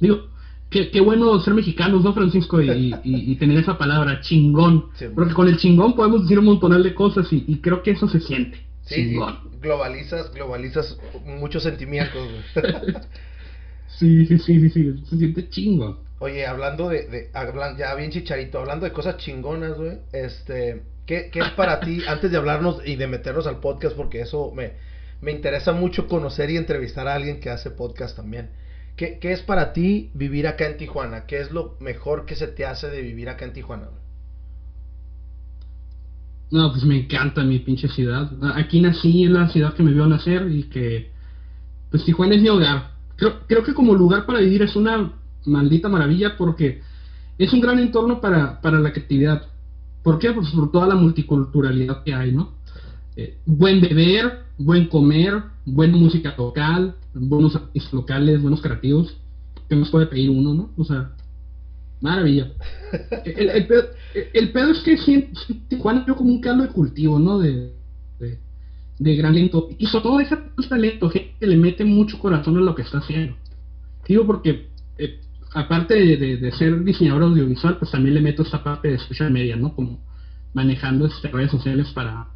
Digo, qué, qué, bueno ser mexicanos, ¿no, Francisco? Y, y, y tener esa palabra, chingón. Sí. Porque con el chingón podemos decir un montonal de cosas y, y creo que eso se siente. Sí, chingón. globalizas, globalizas muchos sentimientos. sí, sí, sí, sí, sí, se siente chingón. Oye, hablando de, de hablan, ya bien chicharito, hablando de cosas chingonas, güey, este, ¿qué, ¿qué es para ti, antes de hablarnos y de meternos al podcast, porque eso me, me interesa mucho conocer y entrevistar a alguien que hace podcast también. ¿Qué, ¿Qué, es para ti vivir acá en Tijuana? ¿Qué es lo mejor que se te hace de vivir acá en Tijuana? No, pues me encanta mi pinche ciudad. Aquí nací en la ciudad que me vio nacer y que, pues Tijuana es mi hogar. Creo, creo que como lugar para vivir es una maldita maravilla porque es un gran entorno para, para la creatividad. ¿Por qué? Pues por toda la multiculturalidad que hay, ¿no? Eh, buen beber, buen comer, buena música local, buenos artistas locales, buenos creativos. ¿Qué nos puede pedir uno, no? O sea, maravilla. El, el, pedo, el pedo, es que Tijuana veo como un caldo de cultivo, ¿no? De, de, de gran talento. Y sobre todo deja talento, gente que le mete mucho corazón a lo que está haciendo. Digo porque, eh, aparte de, de, de, ser diseñador audiovisual, pues también le meto esta parte de social media, ¿no? Como manejando este, redes sociales para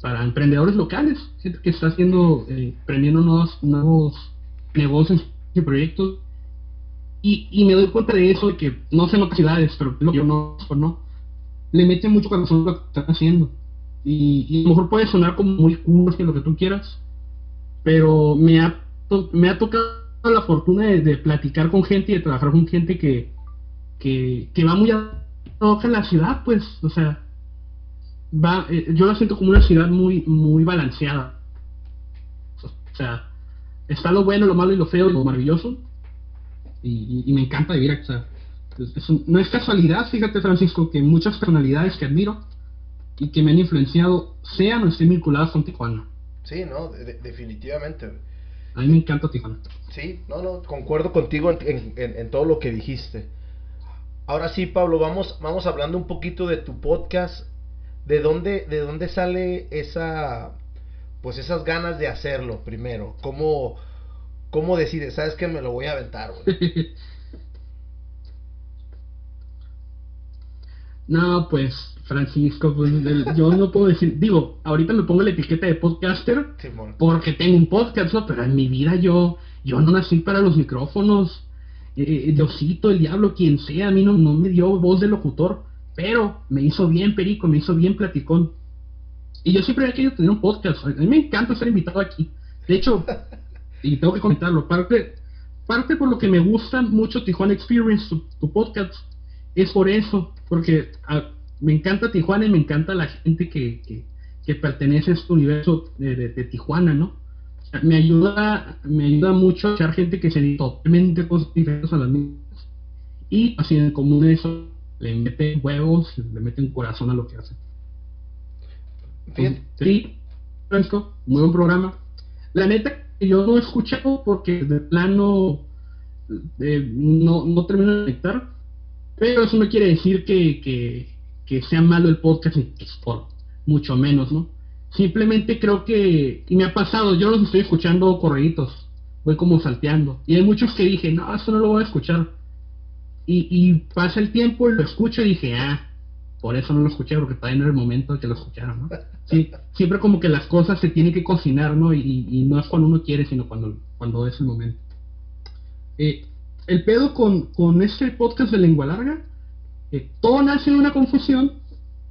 para emprendedores locales, gente que está haciendo, eh, prendiendo nuevos, nuevos negocios y proyectos. Y, y me doy cuenta de eso, de que no sé en otras ciudades, pero lo que yo no, no, le mete mucho corazón lo que están haciendo. Y, y, a lo mejor puede sonar como muy cursi, lo que tú quieras, pero me ha, me ha tocado la fortuna de, de, platicar con gente y de trabajar con gente que, que, que va muy a la ciudad, pues, o sea, va, eh, yo la siento como una ciudad muy, muy balanceada. O sea, está lo bueno, lo malo y lo feo y lo maravilloso. Y, y me encanta vivir aquí. O sea, es, es un, no es casualidad, fíjate Francisco, que muchas personalidades que admiro y que me han influenciado sean o estén vinculadas con Tijuana. Sí, no, de, definitivamente. A mí me encanta Tijuana. Sí, no, no, concuerdo contigo en, en, en, todo lo que dijiste. Ahora sí, Pablo, vamos, vamos hablando un poquito de tu podcast ¿de dónde, de dónde sale esa, pues esas ganas de hacerlo primero? ¿Cómo, cómo decides? ¿Sabes que me lo voy a aventar, güey? no, pues, Francisco, pues, yo no puedo decir, digo, ahorita me pongo la etiqueta de podcaster porque tengo un podcast, ¿no? Pero en mi vida yo, yo no nací para los micrófonos. Eh, Diosito, el diablo, quien sea, a mí no, no me dio voz de locutor pero me hizo bien perico, me hizo bien platicón. Y yo siempre había querido tener un podcast. A mí me encanta ser invitado aquí. De hecho, y tengo que comentarlo, parte, parte por lo que me gusta mucho Tijuana Experience, tu, tu podcast, es por eso, porque a, me encanta Tijuana y me encanta la gente que, que, que pertenece a este universo de, de, de Tijuana, ¿no? O sea, me ayuda, me ayuda mucho a echar gente que se dedica totalmente cosas diferentes a las mismas. Y así en común eso le meten huevos, le meten corazón a lo que hace. Bien. Sí, Francisco, muy buen programa. La neta, yo no he escuchado porque de plano eh, no, no termino de conectar, pero eso no quiere decir que, que, que sea malo el podcast, por mucho menos, ¿no? Simplemente creo que, y me ha pasado, yo los estoy escuchando correitos, voy como salteando. Y hay muchos que dije, no, esto no lo voy a escuchar. Y, pasa el tiempo y lo escucho y dije, ah, por eso no lo escuché, porque todavía no era el momento de que lo escuchara, ¿no? Sí, siempre como que las cosas se tienen que cocinar, ¿no? Y, no es cuando uno quiere, sino cuando, cuando es el momento. Eh, el pedo con, con este podcast de lengua larga, eh, todo nace de una confusión,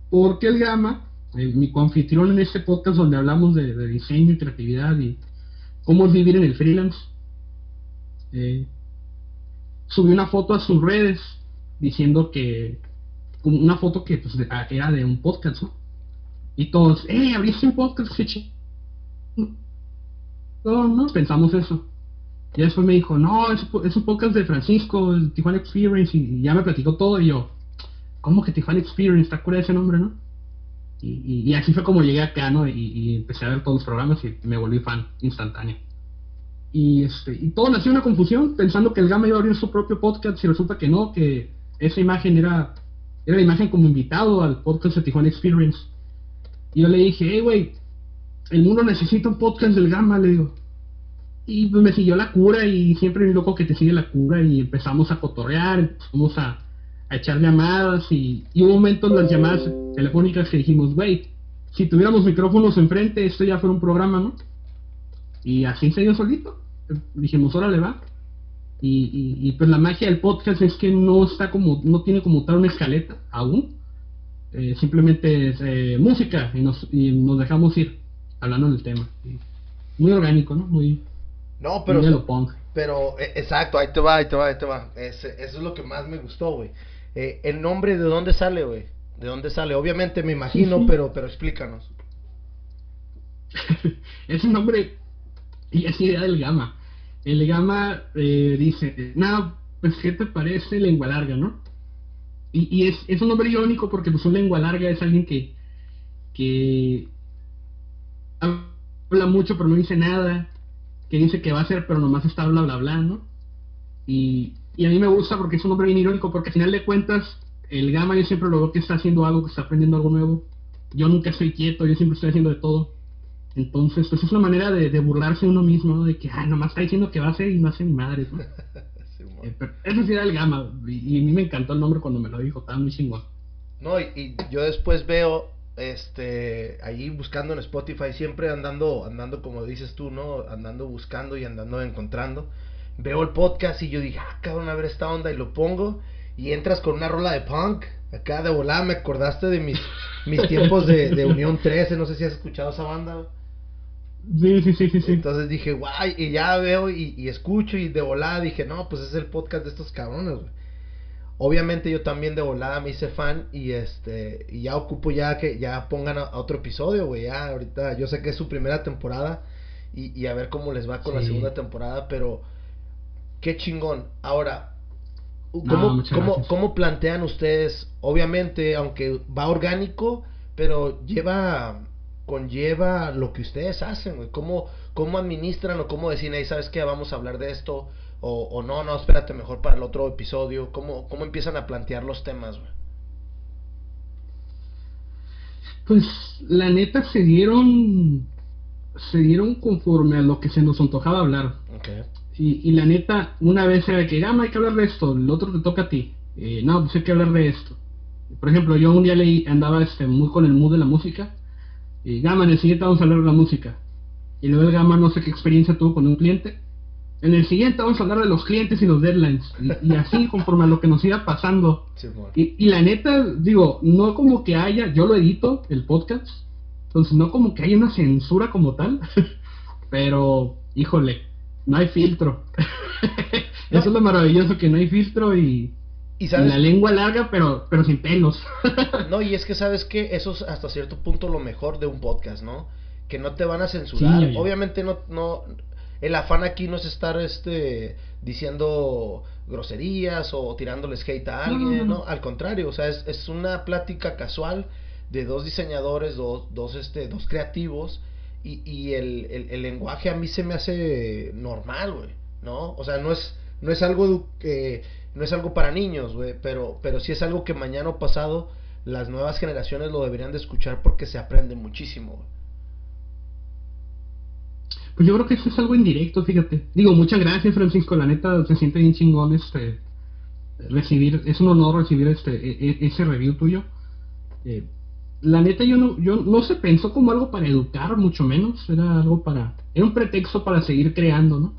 porque el Gama, eh, mi confitrión en este podcast donde hablamos de, diseño y creatividad y cómo vivir en el freelance, eh, subió una foto a sus redes diciendo que una foto que pues, era de un podcast, ¿no? Y todos, ¡eh! Abriste un podcast, qué No, pensamos eso. Y después me dijo, no, es, un podcast de Francisco, el Tijuana Experience, y, ya me platicó todo. Y yo, ¿cómo que Tijuana Experience? Está cura ese nombre, ¿no? Y, así fue como llegué acá, ¿no? Y, empecé a ver todos los programas y me volví fan instantáneo. Y, este, y todo nació una confusión, pensando que el Gama iba a abrir su propio podcast y resulta que no, que esa imagen era era la imagen como invitado al podcast de Tijuana Experience. Y yo le dije, hey, güey, el mundo necesita un podcast del Gamma, le digo. Y pues me siguió la cura y siempre mi loco que te sigue la cura y empezamos a cotorrear, empezamos a, a echar llamadas y, y hubo momentos en las llamadas telefónicas que dijimos, güey, si tuviéramos micrófonos enfrente, esto ya fuera un programa, ¿no? Y así se dio solito. Dijimos, órale, va. Y, y, pues la magia del podcast es que no está como, no tiene como tal una escaleta aún. Eh, simplemente es eh, música y nos, y nos dejamos ir hablando del tema. Muy orgánico, ¿no? Muy. No, pero. Pero, eh, exacto, ahí te va, ahí te va, ahí te va. eso es lo que más me gustó, güey. Eh, el nombre, ¿de dónde sale, güey? ¿De dónde sale? Obviamente me imagino, pero, pero explícanos. es un nombre y es idea del Gama el Gama eh, dice, nada, pues ¿qué te parece lengua larga, no? Y, y es, es, un nombre irónico porque pues un lengua larga es alguien que, que habla mucho pero no dice nada, que dice que va a hacer pero nomás está bla bla bla, ¿no? Y, y a mí me gusta porque es un nombre bien irónico porque al final de cuentas el Gama yo siempre lo veo que está haciendo algo, que está aprendiendo algo nuevo. Yo nunca estoy quieto, yo siempre estoy haciendo de todo. Entonces, pues es una manera de, de burlarse uno mismo, de que, ah, nomás está diciendo que va a hacer y no hace ni madre, ¿no? sí, eh, eso sí era el gama, y, y, a mí me encantó el nombre cuando me lo dijo, estaba muy chingón. No, y, y, yo después veo, este, ahí buscando en Spotify, siempre andando, andando como dices tú, ¿no? Andando buscando y andando encontrando. Veo el podcast y yo dije, ah, cabrón, a ver esta onda, y lo pongo, y entras con una rola de punk, acá de volada, me acordaste de mis, mis tiempos de, de Unión 13, no sé si has escuchado esa banda, Sí, sí, sí, sí, Entonces dije, guay, y ya veo y, y, escucho y de volada dije, no, pues es el podcast de estos cabrones, güey. Obviamente yo también de volada me hice fan y este, y ya ocupo ya que ya pongan a, otro episodio, güey, ya ahorita, yo sé que es su primera temporada y, y a ver cómo les va con sí. la segunda temporada, pero qué chingón. Ahora, ¿cómo, no, cómo, ¿cómo plantean ustedes? Obviamente, aunque va orgánico, pero lleva conlleva lo que ustedes hacen, güey. ¿Cómo, ¿Cómo administran o cómo deciden, ahí sabes que vamos a hablar de esto? O, o, no, no, espérate mejor para el otro episodio. ¿Cómo, cómo empiezan a plantear los temas, güey? Pues la neta se dieron, se dieron conforme a lo que se nos antojaba hablar. Okay. Y, y la neta, una vez era que, ah, no hay que hablar de esto, el otro te toca a ti. Eh, no, pues hay que hablar de esto. Por ejemplo, yo un día leí, andaba este, muy con el mood de la música y Gama, en el siguiente vamos a hablar de la música. Y luego el Gama no sé qué experiencia tuvo con un cliente. En el siguiente vamos a hablar de los clientes y los deadlines. Y, y así conforme a lo que nos iba pasando. Sí, bueno. y, y, la neta, digo, no como que haya, yo lo edito, el podcast. Entonces no como que haya una censura como tal. pero, híjole, no hay filtro. Eso es lo maravilloso, que no hay filtro y y, sabes, la lengua larga, pero, pero sin pelos. no, y es que sabes que eso es hasta cierto punto lo mejor de un podcast, ¿no? Que no te van a censurar. Sí, Obviamente no, no, el afán aquí no es estar este diciendo groserías o tirándoles hate a alguien, no, no, no. Al contrario, o sea, es, es, una plática casual de dos diseñadores, dos, dos, este, dos creativos, y, y el, el, el lenguaje a mí se me hace normal, güey, ¿no? O sea, no es, no es algo que no es algo para niños, güey, pero, pero sí es algo que mañana o pasado las nuevas generaciones lo deberían de escuchar porque se aprende muchísimo. Pues yo creo que eso es algo indirecto, fíjate. Digo, muchas gracias, Francisco. La neta, se siente bien chingón este recibir, es un honor recibir este e, e, ese review tuyo. Eh, la neta yo no, yo no se pensó como algo para educar, mucho menos, era algo para, era un pretexto para seguir creando, ¿no?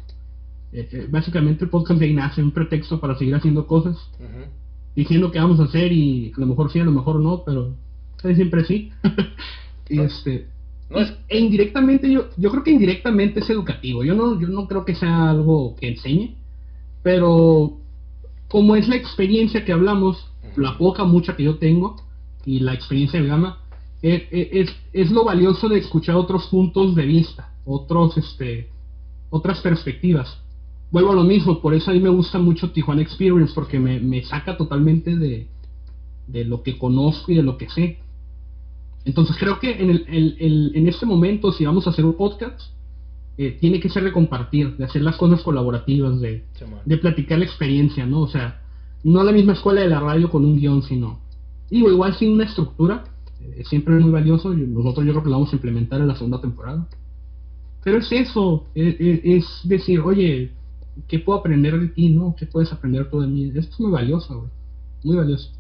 Eh, eh, básicamente el podcast de ahí nace, un pretexto para seguir haciendo cosas, diciendo que vamos a hacer y a lo mejor sí, a lo mejor no, pero siempre sí. y este, e indirectamente yo, yo creo que indirectamente es educativo, yo no, yo no creo que sea algo que enseñe, pero como es la experiencia que hablamos, la poca, mucha que yo tengo, y la experiencia de Gama, eh, eh, es, es, lo valioso de escuchar otros puntos de vista, otros, este, otras perspectivas. Vuelvo a lo mismo, por eso a mí me gusta mucho Tijuana Experience, porque me, me saca totalmente de, de, lo que conozco y de lo que sé. Entonces creo que en, el, el, en este momento, si vamos a hacer un podcast, eh, tiene que ser de compartir, de hacer las cosas colaborativas, de, de platicar la experiencia, ¿no? O sea, no la misma escuela de la radio con un guion, sino Digo, igual sin una estructura, eh, siempre es muy valioso, y nosotros yo creo que lo vamos a implementar en la segunda temporada. Pero es eso, e, e, es, decir, oye, ¿qué puedo aprender de ti, no? ¿Qué puedes aprender tú de mí? Esto es muy valioso, güey. Muy valioso.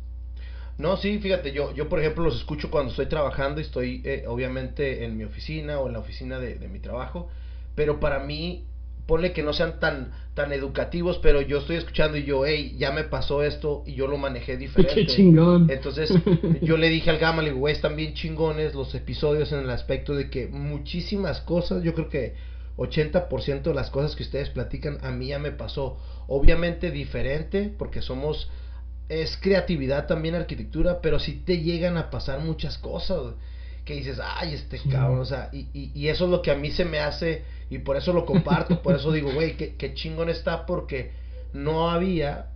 No, sí, fíjate, yo, yo por ejemplo los escucho cuando estoy trabajando y estoy eh, obviamente en mi oficina o en la oficina de, de mi trabajo, pero para mí ponle que no sean tan, tan educativos, pero yo estoy escuchando y yo, hey, ya me pasó esto y yo lo manejé diferente. Qué chingón. Entonces, yo le dije al Gama, le digo, güey, están bien chingones los episodios en el aspecto de que muchísimas cosas, yo creo que 80% de las cosas que ustedes platican a mí ya me pasó. Obviamente diferente, porque somos, es creatividad también arquitectura, pero sí te llegan a pasar muchas cosas que dices, ay, este cabrón, o sea, y, y, y eso es lo que a mí se me hace y por eso lo comparto, por eso digo, güey, qué, chingón está porque no había,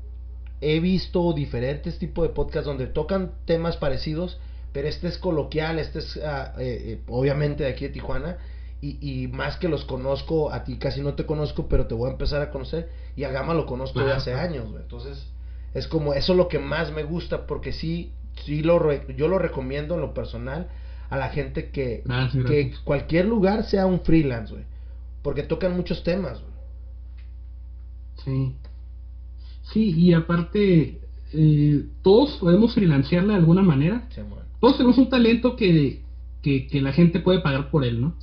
he visto diferentes tipos de podcasts donde tocan temas parecidos, pero este es coloquial, este es eh, obviamente de aquí de Tijuana. Y, y, más que los conozco, a ti casi no te conozco, pero te voy a empezar a conocer. Y a Gama lo conozco de hace años, güey. Entonces, es como, eso es lo que más me gusta, porque sí, sí lo yo lo recomiendo en lo personal a la gente que, que cualquier lugar sea un freelance, güey. Porque tocan muchos temas. Sí. Sí, y aparte, eh, todos podemos freelancear de alguna manera. todos tenemos un talento que, que, la gente puede pagar por él, ¿no?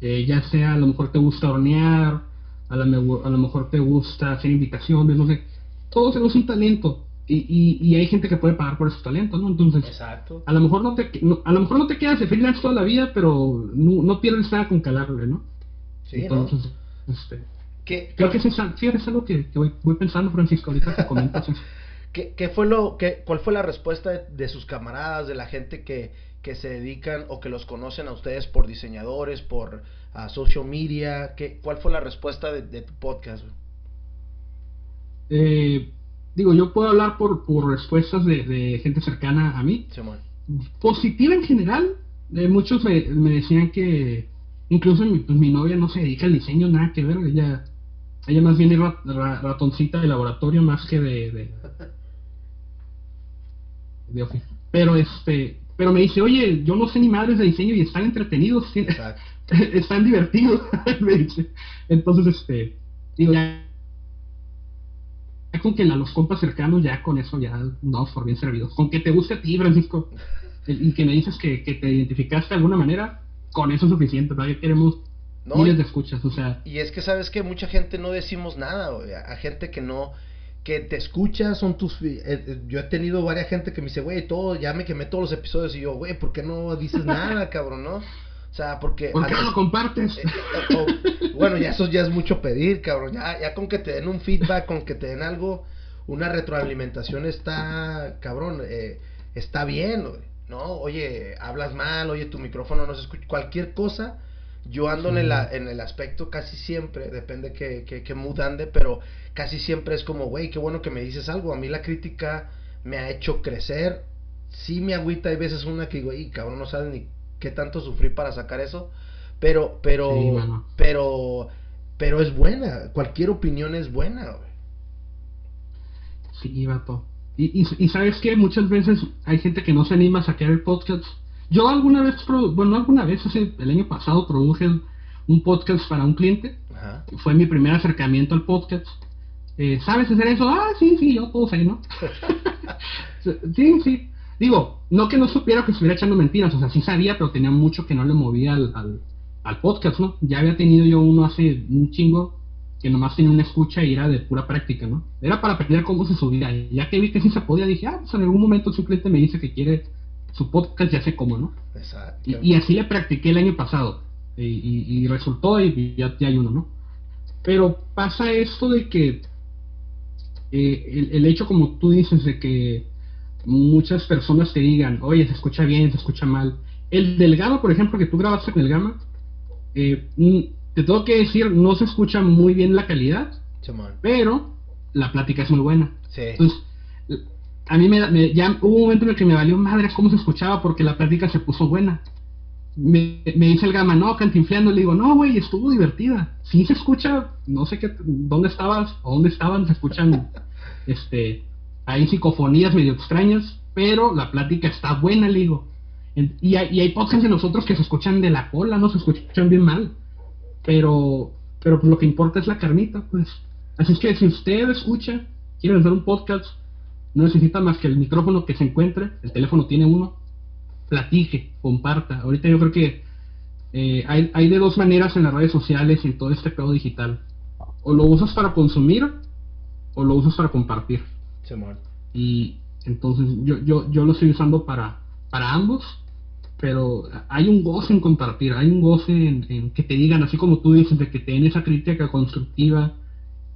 Eh, ya sea a lo mejor te gusta hornear, a lo, a lo mejor te gusta hacer invitaciones, no sé. Todos tenemos un talento. Y, y, hay gente que puede pagar por esos talentos, ¿no? Entonces, Exacto. a lo mejor no te, a lo mejor no te quedas de freelance toda la vida, pero no, no pierdes nada con calarle, ¿no? Sí, Entonces, este, creo que es, algo que, voy, pensando, Francisco, ahorita que comentas ¿Qué, ¿Qué, fue lo, qué, ¿Cuál fue la respuesta de, sus camaradas, de la gente que, que, se dedican o que los conocen a ustedes por diseñadores, por a social media? ¿Qué, ¿Cuál fue la respuesta de, tu podcast? Eh, digo, yo puedo hablar por, por respuestas de, gente cercana a mí. Positiva en general. Eh, muchos me, me decían que Incluso mi, pues, mi novia no se dedica al diseño, nada que ver, ella, ella más bien es ratoncita de laboratorio más que de, de, de Pero este, pero me dice, oye, yo no sé ni madres de diseño y están entretenidos, están divertidos, me dice. Entonces, este, digo, ya, con que a los compas cercanos, ya con eso ya no por bien servidos. Con que te guste a ti, Francisco, y que me dices que, que te identificaste de alguna manera, con eso es suficiente, ¿verdad? queremos miles de escuchas, o sea. Y es que sabes que mucha gente no decimos nada, a gente que no, que te escucha, son tus... Eh, eh, yo he tenido varias gente que me dice, güey, todo, ya me quemé todos los episodios y yo, güey, ¿por qué no dices nada, cabrón, no? O sea, porque... ¿Por qué no lo compartes? Eh, bueno, ya eso ya es mucho pedir, cabrón, ya, ya con que te den un feedback, con que te den algo, una retroalimentación está, cabrón, está bien. ¿no? Oye, hablas mal, oye, tu micrófono no se escucha, cualquier cosa. Yo ando en, el, en el aspecto casi siempre, depende que, que, que mood ande, pero casi siempre es como, güey, qué bueno que me dices algo. A mí la crítica me ha hecho crecer. Sí me agüita, hay veces una que digo, y cabrón, no sabes ni qué tanto sufrí para sacar eso. Pero, pero, pero, pero es buena. Cualquier opinión es buena, güey. Sí, vato. Y, y, sabes que muchas veces hay gente que no se anima a sacar el podcast. Yo alguna vez, bueno, alguna vez, hace el año pasado, produje un podcast para un cliente. Fue mi primer acercamiento al podcast. Eh, ¿Sabes hacer eso? Ah, sí, sí, yo todo sé, ¿no? sí, sí. Digo, no que no supiera que estuviera echando mentiras, o sea, sí sabía, pero tenía mucho que no le movía al, al, podcast, ¿no? Ya había tenido yo uno hace un chingo que nomás tenía una escucha y era de pura práctica, ¿no? Era para aprender cómo se subía. Y ya que vi que sí se podía, dije, ah, pues en algún momento su cliente me dice que quiere su podcast, ya sé cómo, ¿no? Exacto. Y, así le practiqué el año pasado. Y, resultó y ya, ya, hay uno, ¿no? Pero pasa esto de que eh, el, hecho, como tú dices, de que muchas personas te digan, oye, se escucha bien, se escucha mal. El delgado, por ejemplo, que tú grabaste con el Gama, eh, mm, te tengo que decir, no se escucha muy bien la calidad, pero la plática es muy buena. Entonces, a mí me, ya hubo un momento en el que me valió madre cómo se escuchaba porque la plática se puso buena. Me, dice el Gama, no, cantinfleando, le digo, no, güey, estuvo divertida. Sí se escucha, no sé qué, dónde estabas o dónde estaban, se escuchan, este, hay psicofonías medio extrañas, pero la plática está buena, le digo. Y hay, y hay podcasts de nosotros que se escuchan de la cola, no se escuchan bien mal. Pero, pero pues lo que importa es la carnita, pues. Así es que si usted escucha, quiere hacer un podcast, no necesita más que el micrófono que se encuentre, el teléfono tiene uno, platique, comparta. Ahorita yo creo que eh, hay, hay de dos maneras en las redes sociales y en todo este pedo digital. O lo usas para consumir o lo usas para compartir. Y entonces yo, yo, yo lo estoy usando para, para ambos, pero hay un goce en compartir, hay un goce en, que te digan, así como tú dices, de que te den esa crítica constructiva,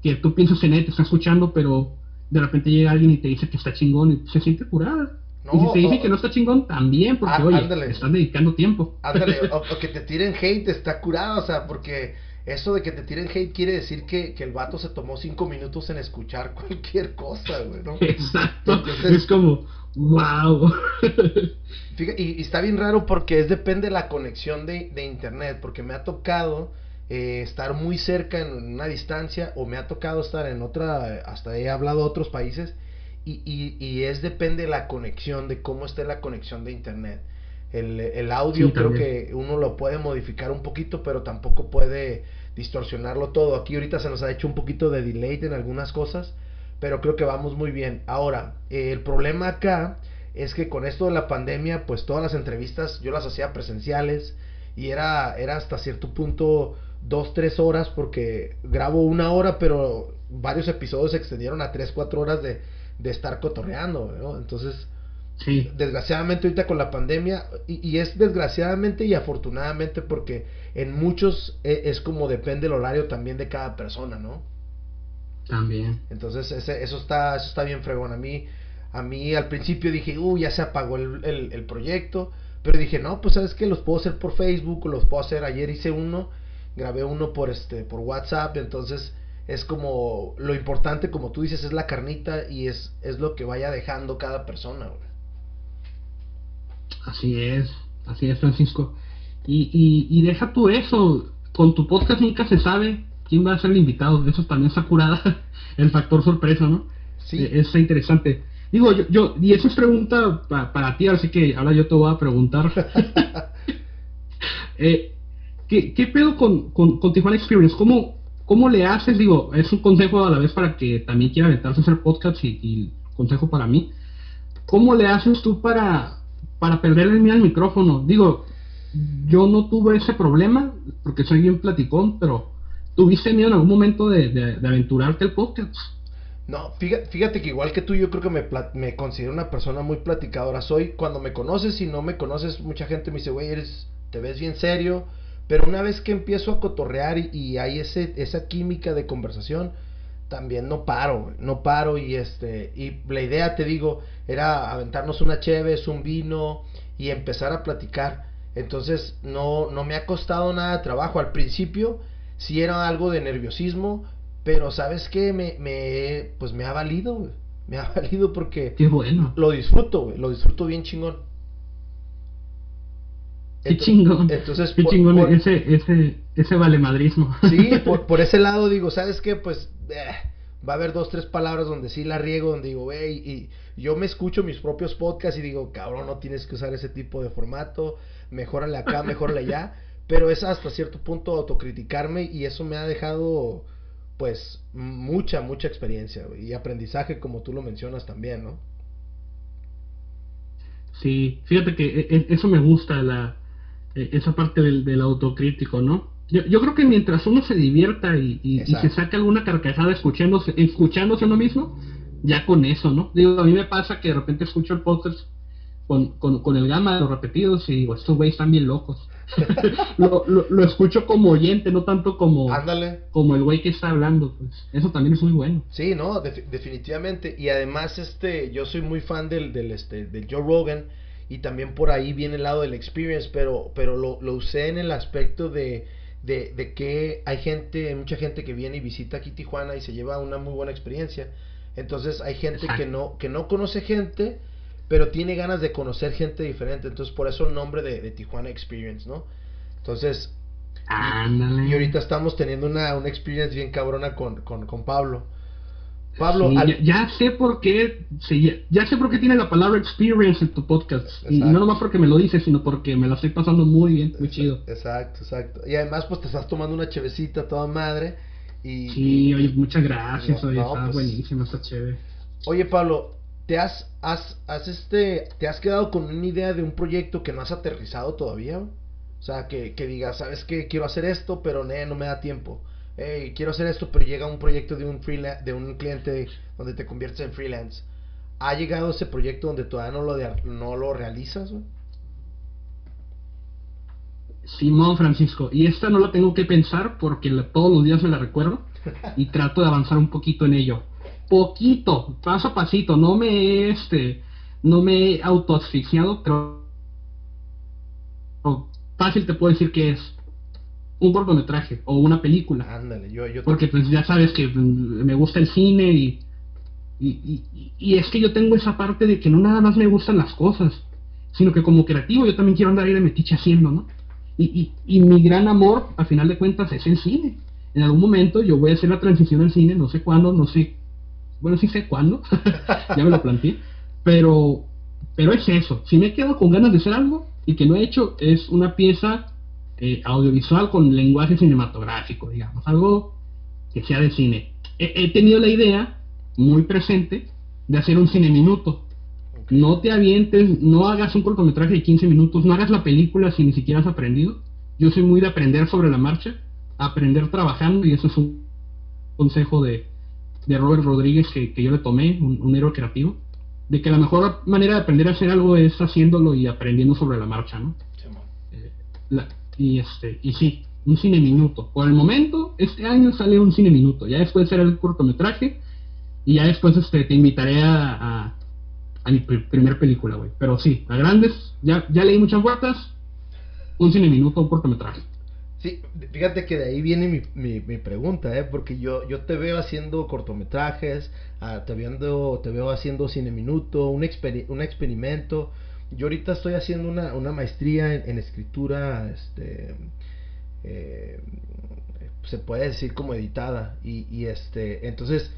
que tú piensas en él, te está escuchando, pero de repente llega alguien y te dice que está chingón y se siente curada. Y si te dice que no está chingón, también, porque ah, oye, te están dedicando tiempo. Ándale, o, que te tiren hate, está curado, o sea, porque eso de que te tiren hate quiere decir que, que el vato se tomó cinco minutos en escuchar cualquier cosa, güey, ¿no? Exacto, es como, wow. Fíjate, y, está bien raro porque es depende de la conexión de, de internet, porque me ha tocado eh, estar muy cerca en una distancia o me ha tocado estar en otra, hasta he hablado a otros países y, y, es depende de la conexión, de cómo esté la conexión de internet. El, el audio creo que uno lo puede modificar un poquito, pero tampoco puede distorsionarlo todo. Aquí ahorita se nos ha hecho un poquito de delay en algunas cosas, pero creo que vamos muy bien. Ahora, el problema acá es que con esto de la pandemia, pues todas las entrevistas yo las hacía presenciales y era, era hasta cierto punto dos, tres horas porque grabo una hora, pero varios episodios se extendieron a tres, cuatro horas de, de estar cotorreando, ¿no? Entonces, sí. desgraciadamente ahorita con la pandemia, y, es desgraciadamente y afortunadamente porque en muchos e, es, como depende el horario también de cada persona, ¿no? También. Entonces, ese, eso, está, eso está bien fregón. A mí, a mí al principio dije, uy, ya se apagó el, el, el proyecto. Pero dije, no, pues sabes que los puedo hacer por Facebook, los puedo hacer. Ayer hice uno grabé uno por este por WhatsApp, entonces es como lo importante, como tú dices, es la carnita y es, es lo que vaya dejando cada persona. Así es, así es, Francisco. Y, y, y deja tú eso, con tu podcast nunca se sabe quién va a ser el invitado, eso también está curada, el factor sorpresa, ¿no? Sí. E, es interesante. Digo, yo, yo y eso es pregunta para ti, así que ahora yo te voy a preguntar. eh, ¿Qué, pedo con, con, Tijuana Experience? ¿Cómo, ¿Cómo le haces? Digo, es un consejo a la vez para que también quiera aventarse a hacer podcast y, consejo para mí. ¿Cómo le haces tú para, para perderle el miedo al micrófono? Digo, yo no tuve ese problema porque soy bien platicón, pero ¿tuviste miedo en algún momento de, de, aventurarte el podcast? No, fíjate, fíjate, que igual que tú, yo creo que me, me considero una persona muy platicadora. Soy, cuando me conoces y no me conoces, mucha gente me dice, güey, eres, te ves bien serio, pero una vez que empiezo a cotorrear y, hay ese, esa química de conversación, también no paro, no paro y este, y la idea, te digo, era aventarnos una cheves, un vino y empezar a platicar. Entonces no, no me ha costado nada de trabajo. Al principio sí era algo de nerviosismo, pero sabes que me, me, pues me ha valido, me ha valido porque Qué bueno. lo disfruto, lo disfruto bien chingón. Qué chingón. Entonces, Qué chingón ese, ese, ese valemadrismo. Sí, por, por ese lado digo, ¿sabes qué? Pues eh, va a haber dos, tres palabras donde sí la riego, donde digo, hey, y yo me escucho mis propios podcasts y digo, cabrón, no tienes que usar ese tipo de formato, mejórale acá, mejórale allá. pero es hasta cierto punto autocriticarme y eso me ha dejado pues mucha, mucha experiencia y aprendizaje como tú lo mencionas también, ¿no? Sí, fíjate que e, e, eso me gusta, la, esa parte del, del autocrítico, ¿no? Yo, yo, creo que mientras uno se divierta y, y, se saca alguna carcajada escuchándose, escuchándose uno mismo, ya con eso, ¿no? Digo, a mí me pasa que de repente escucho el podcast con, con, con el gama de los repetidos y digo, estos güeyes están bien locos. lo, lo, escucho como oyente, no tanto como, como el güey que está hablando. Pues. Eso también es muy bueno. Sí, no, definitivamente. Y además, este, yo soy muy fan del, del, este, del Joe Rogan y también por ahí viene el lado del experience, pero, pero lo, lo usé en el aspecto de, de, de, que hay gente, mucha gente que viene y visita aquí Tijuana y se lleva una muy buena experiencia. Entonces hay gente que no, que no conoce gente pero tiene ganas de conocer gente diferente. Entonces, por eso el nombre de, Tijuana Experience, ¿no? Entonces, y, ahorita estamos teniendo una, una experience bien cabrona con, con, con Pablo. Pablo, ya, sé por qué ya, sé por qué tiene la palabra experience en tu podcast. Y no nomás porque me lo dices, sino porque me la estoy pasando muy bien, muy chido. Exacto, exacto. Y además, pues te estás tomando una chevecita toda madre. Y, sí, oye, muchas gracias, oye, está pues, buenísimo, está chévere. Oye, Pablo, ¿te has, has, has, este, te has quedado con una idea de un proyecto que no has aterrizado todavía? O sea, que, que digas, ¿sabes qué? Quiero hacer esto, pero no me da tiempo. Hey, quiero hacer esto, pero llega un proyecto de un, de un cliente donde te conviertes en freelance. ¿Ha llegado ese proyecto donde todavía no lo, no lo realizas? Simón Francisco, y esta no la tengo que pensar porque todos los días me la recuerdo y trato de avanzar un poquito en ello poquito, paso a pasito, no me este, no me he autoasfixiado, pero fácil te puedo decir que es un cortometraje o una película. Ándale, yo, yo Porque pues ya sabes que me gusta el cine y, y, y, es que yo tengo esa parte de que no nada más me gustan las cosas, sino que como creativo yo también quiero andar ahí de metiche haciendo, ¿no? Y, y, y mi gran amor, a final de cuentas, es el cine. En algún momento yo voy a hacer la transición al cine, no sé cuándo, no sé bueno, sí sé cuándo, ya me lo planteé, pero, pero es eso, si me quedo con ganas de hacer algo y que no he hecho, es una pieza eh, audiovisual con lenguaje cinematográfico, digamos, algo que sea de cine. He, tenido la idea muy presente de hacer un cine minuto. No te avientes, no hagas un cortometraje de 15 minutos, no hagas la película si ni siquiera has aprendido. Yo soy muy de aprender sobre la marcha, aprender trabajando y eso es un consejo de, de Robert Rodríguez que, yo le tomé, un, héroe creativo, de que la mejor manera de aprender a hacer algo es haciéndolo y aprendiendo sobre la marcha, ¿no? Eh, y este, y sí, un cine minuto. Por el momento, este año sale un cine minuto. Ya después será el cortometraje. Y ya después este, te invitaré a, a, mi primer película, güey. Pero sí, a grandes, ya, ya leí muchas vueltas. Un cine minuto, un cortometraje. Sí, fíjate que de ahí viene mi, mi, mi pregunta, ¿eh? porque yo, yo te veo haciendo cortometrajes, ah, te, viendo, te veo haciendo cine minuto, un, un experimento. Yo ahorita estoy haciendo una, una maestría en, escritura, este, eh, se puede decir como editada, y, y este, entonces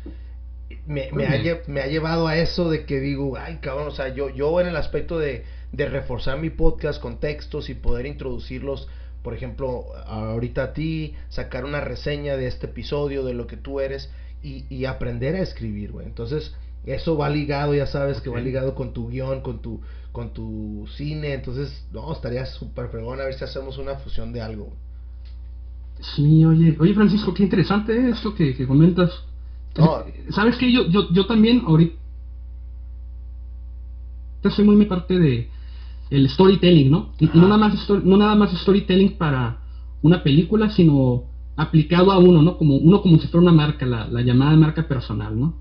me, me, ha, me ha llevado a eso de que digo, ay cabrón, o sea, yo, yo en el aspecto de, de reforzar mi podcast con textos y poder introducirlos por ejemplo, ahorita a ti, sacar una reseña de este episodio, de lo que tú eres, y, aprender a escribir, güey. Entonces, eso va ligado, ya sabes que va ligado con tu guion, con tu, con tu cine. Entonces, no, estaría súper fregón a ver si hacemos una fusión de algo. Sí, oye, oye Francisco, qué interesante esto que, que comentas. ¿Sabes que yo, yo, yo también ahorita soy muy mi parte de, el storytelling, ¿no? Y, no, nada más no nada más storytelling para una película, sino aplicado a uno, ¿no? Como uno como si fuera una marca, la, llamada marca personal, ¿no?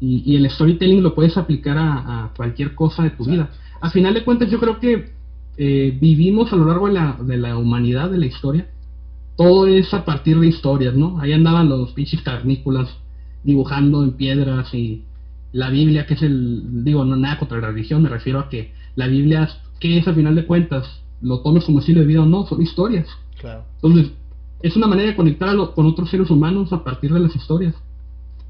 Y, el storytelling lo puedes aplicar a, cualquier cosa de tu vida. A final de cuentas, yo creo que eh, vivimos a lo largo de la, de la humanidad, de la historia, todo es a partir de historias, ¿no? Ahí andaban los pinches carnícolas dibujando en piedras y la Biblia, que es el, digo, no nada contra la religión, me refiero a que la Biblia que es al final de cuentas, lo tomes como estilo de vida o no, son historias. Claro. Entonces, es una manera de conectar con otros seres humanos a partir de las historias.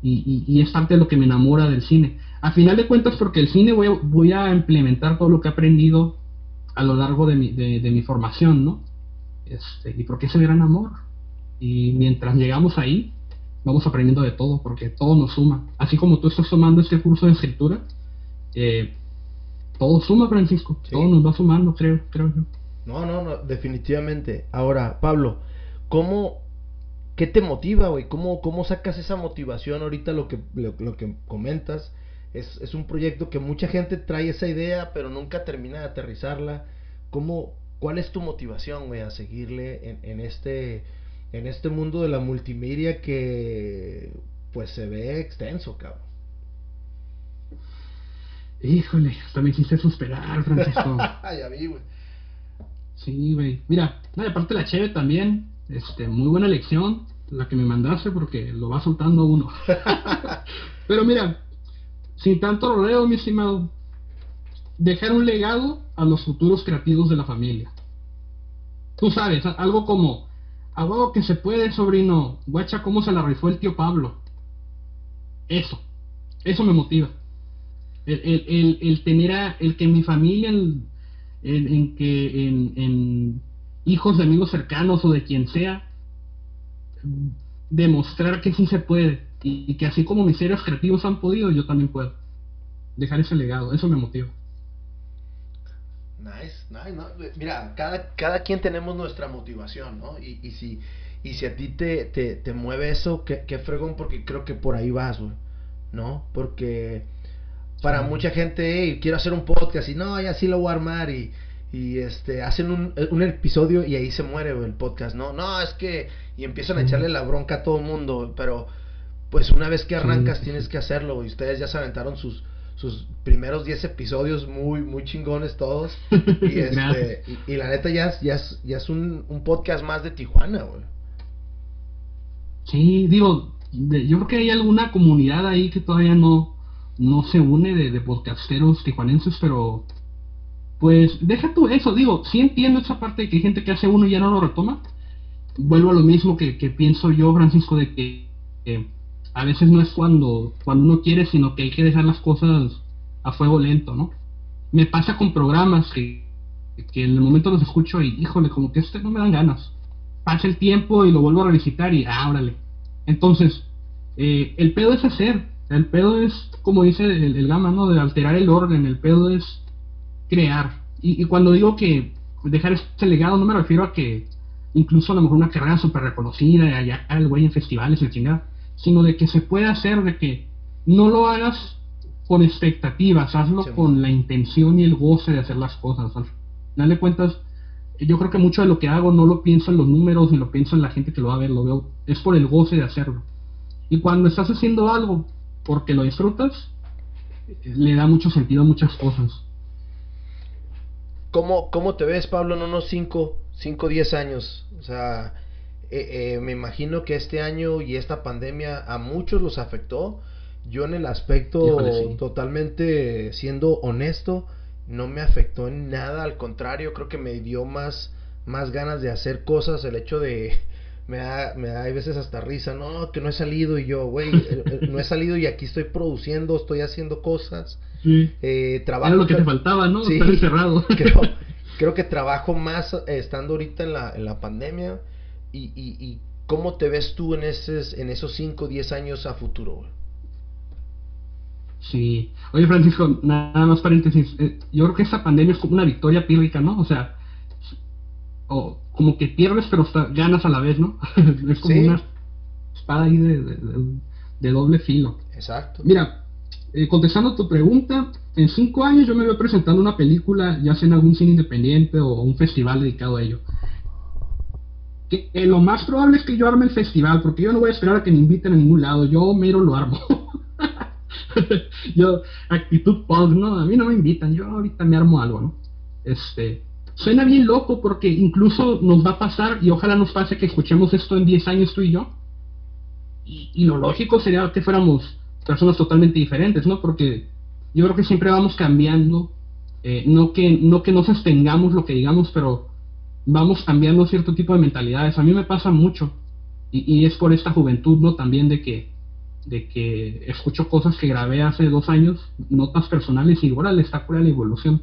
Y, y, es parte de lo que me enamora del cine. A final de cuentas, porque el cine voy a, voy a implementar todo lo que he aprendido a lo largo de mi, de, mi formación, ¿no? Este, y porque ese gran amor. Y mientras llegamos ahí, vamos aprendiendo de todo, porque todo nos suma. Así como tú estás tomando este curso de escritura, eh, todo suma, Francisco. Todo nos va sumando, creo, creo yo. No, no, no, definitivamente. Ahora, Pablo, ¿cómo, qué te motiva, güey? ¿Cómo, ¿Cómo sacas esa motivación ahorita lo que, lo, que comentas? Es, es, un proyecto que mucha gente trae esa idea, pero nunca termina de aterrizarla. ¿Cómo, ¿Cuál es tu motivación, güey, a seguirle en, en, este, en este mundo de la multimedia que, pues, se ve extenso, cabrón? Híjole, hasta me hiciste suspirar, Francisco. ya vi, güey. Sí, güey. Mira, aparte la cheve también, este, muy buena lección la que me mandaste porque lo va soltando uno. Pero mira, sin tanto rodeo, mi estimado, dejar un legado a los futuros creativos de la familia. Tú sabes, algo como, algo que se puede, sobrino, guacha, cómo se la rifó el tío Pablo. Eso, eso me motiva. El, el, el, tener a, el que mi familia, en, que en, hijos de amigos cercanos o de quien sea, demostrar que sí se puede y, que así como mis seres creativos han podido, yo también puedo. Dejar ese legado, eso me motiva. Nice, nice, Mira, cada, cada quien tenemos nuestra motivación, ¿no? Y, y si, y si a ti te, te, mueve eso, qué, qué fregón, porque creo que por ahí vas, ¿no? Porque para mucha gente, quiero hacer un podcast y no, ya sí lo voy a armar y, y este hacen un, un, episodio y ahí se muere el podcast, ¿no? No, es que y empiezan a echarle la bronca a todo el mundo, pero pues una vez que arrancas tienes que hacerlo y ustedes ya se aventaron sus sus primeros 10 episodios muy muy chingones todos. Y este y, la neta ya es, ya es, ya es un, un podcast más de Tijuana, güey. Sí, digo, yo creo que hay alguna comunidad ahí que todavía no no se une de, de podcasteros tijuanenses, pero pues deja tú eso, digo, sí entiendo esa parte de que hay gente que hace uno y ya no lo retoma. Vuelvo a lo mismo que, pienso yo, Francisco, de que, a veces no es cuando, cuando uno quiere, sino que hay que dejar las cosas a fuego lento, ¿no? Me pasa con programas que, que en el momento los escucho y, híjole, como que este no me dan ganas. Pasa el tiempo y lo vuelvo a revisitar y, ah. Entonces, eh, el pedo es hacer, el pedo es, como dice el, el, Gama, ¿no? De alterar el orden. El pedo es crear. Y, cuando digo que dejar este legado, no me refiero a que incluso a lo mejor una carrera súper reconocida, allá el güey en festivales, chingada, sino de que se puede hacer, de que no lo hagas con expectativas, hazlo con la intención y el goce de hacer las cosas. Al final de cuentas, yo creo que mucho de lo que hago no lo pienso en los números ni lo pienso en la gente que lo va a ver, lo veo, es por el goce de hacerlo. Y cuando estás haciendo algo porque lo disfrutas, le da mucho sentido a muchas cosas. ¿Cómo, ¿Cómo te ves, Pablo, en unos 5, 5, 10 años? O sea, eh, eh, me imagino que este año y esta pandemia a muchos los afectó. Yo en el aspecto totalmente siendo honesto, no me afectó en nada, al contrario, creo que me dio más, más ganas de hacer cosas, el hecho de, me da, me da a veces hasta risa, no, que no he salido y yo, güey, eh, eh, no he salido y aquí estoy produciendo, estoy haciendo cosas. Sí. Eh, trabajo. Era lo que te faltaba, ¿no? Sí, encerrado. Creo, creo, que trabajo más estando ahorita en la, en la pandemia y, y, y cómo te ves tú en, ese, en esos 5 o 10 años a futuro, güey. Sí. Oye, Francisco, nada más paréntesis. yo creo que esta pandemia es como una victoria pírrica, ¿no? O sea, o como que pierdes pero ganas a la vez, ¿no? es como una espada ahí de, doble filo. Exacto. Mira, eh, contestando tu pregunta, en cinco años yo me veo presentando una película, ya sea en algún cine independiente o un festival dedicado a ello. Que, lo más probable es que yo arme el festival, porque yo no voy a esperar a que me inviten a ningún lado, yo mero lo armo. yo, actitud punk, ¿no? A mí no me invitan, yo ahorita me armo algo, ¿no? Este, Suena bien loco porque incluso nos va a pasar, y ojalá nos pase que escuchemos esto en 10 años tú y yo. Y, lo lógico sería que fuéramos personas totalmente diferentes, ¿no? Porque yo creo que siempre vamos cambiando, eh, no, que, no que no sostengamos lo que digamos, pero vamos cambiando cierto tipo de mentalidades. A mí me pasa mucho, y, y es por esta juventud, ¿no? También de que, de que escucho cosas que grabé hace dos años, notas personales, y órale, está por la evolución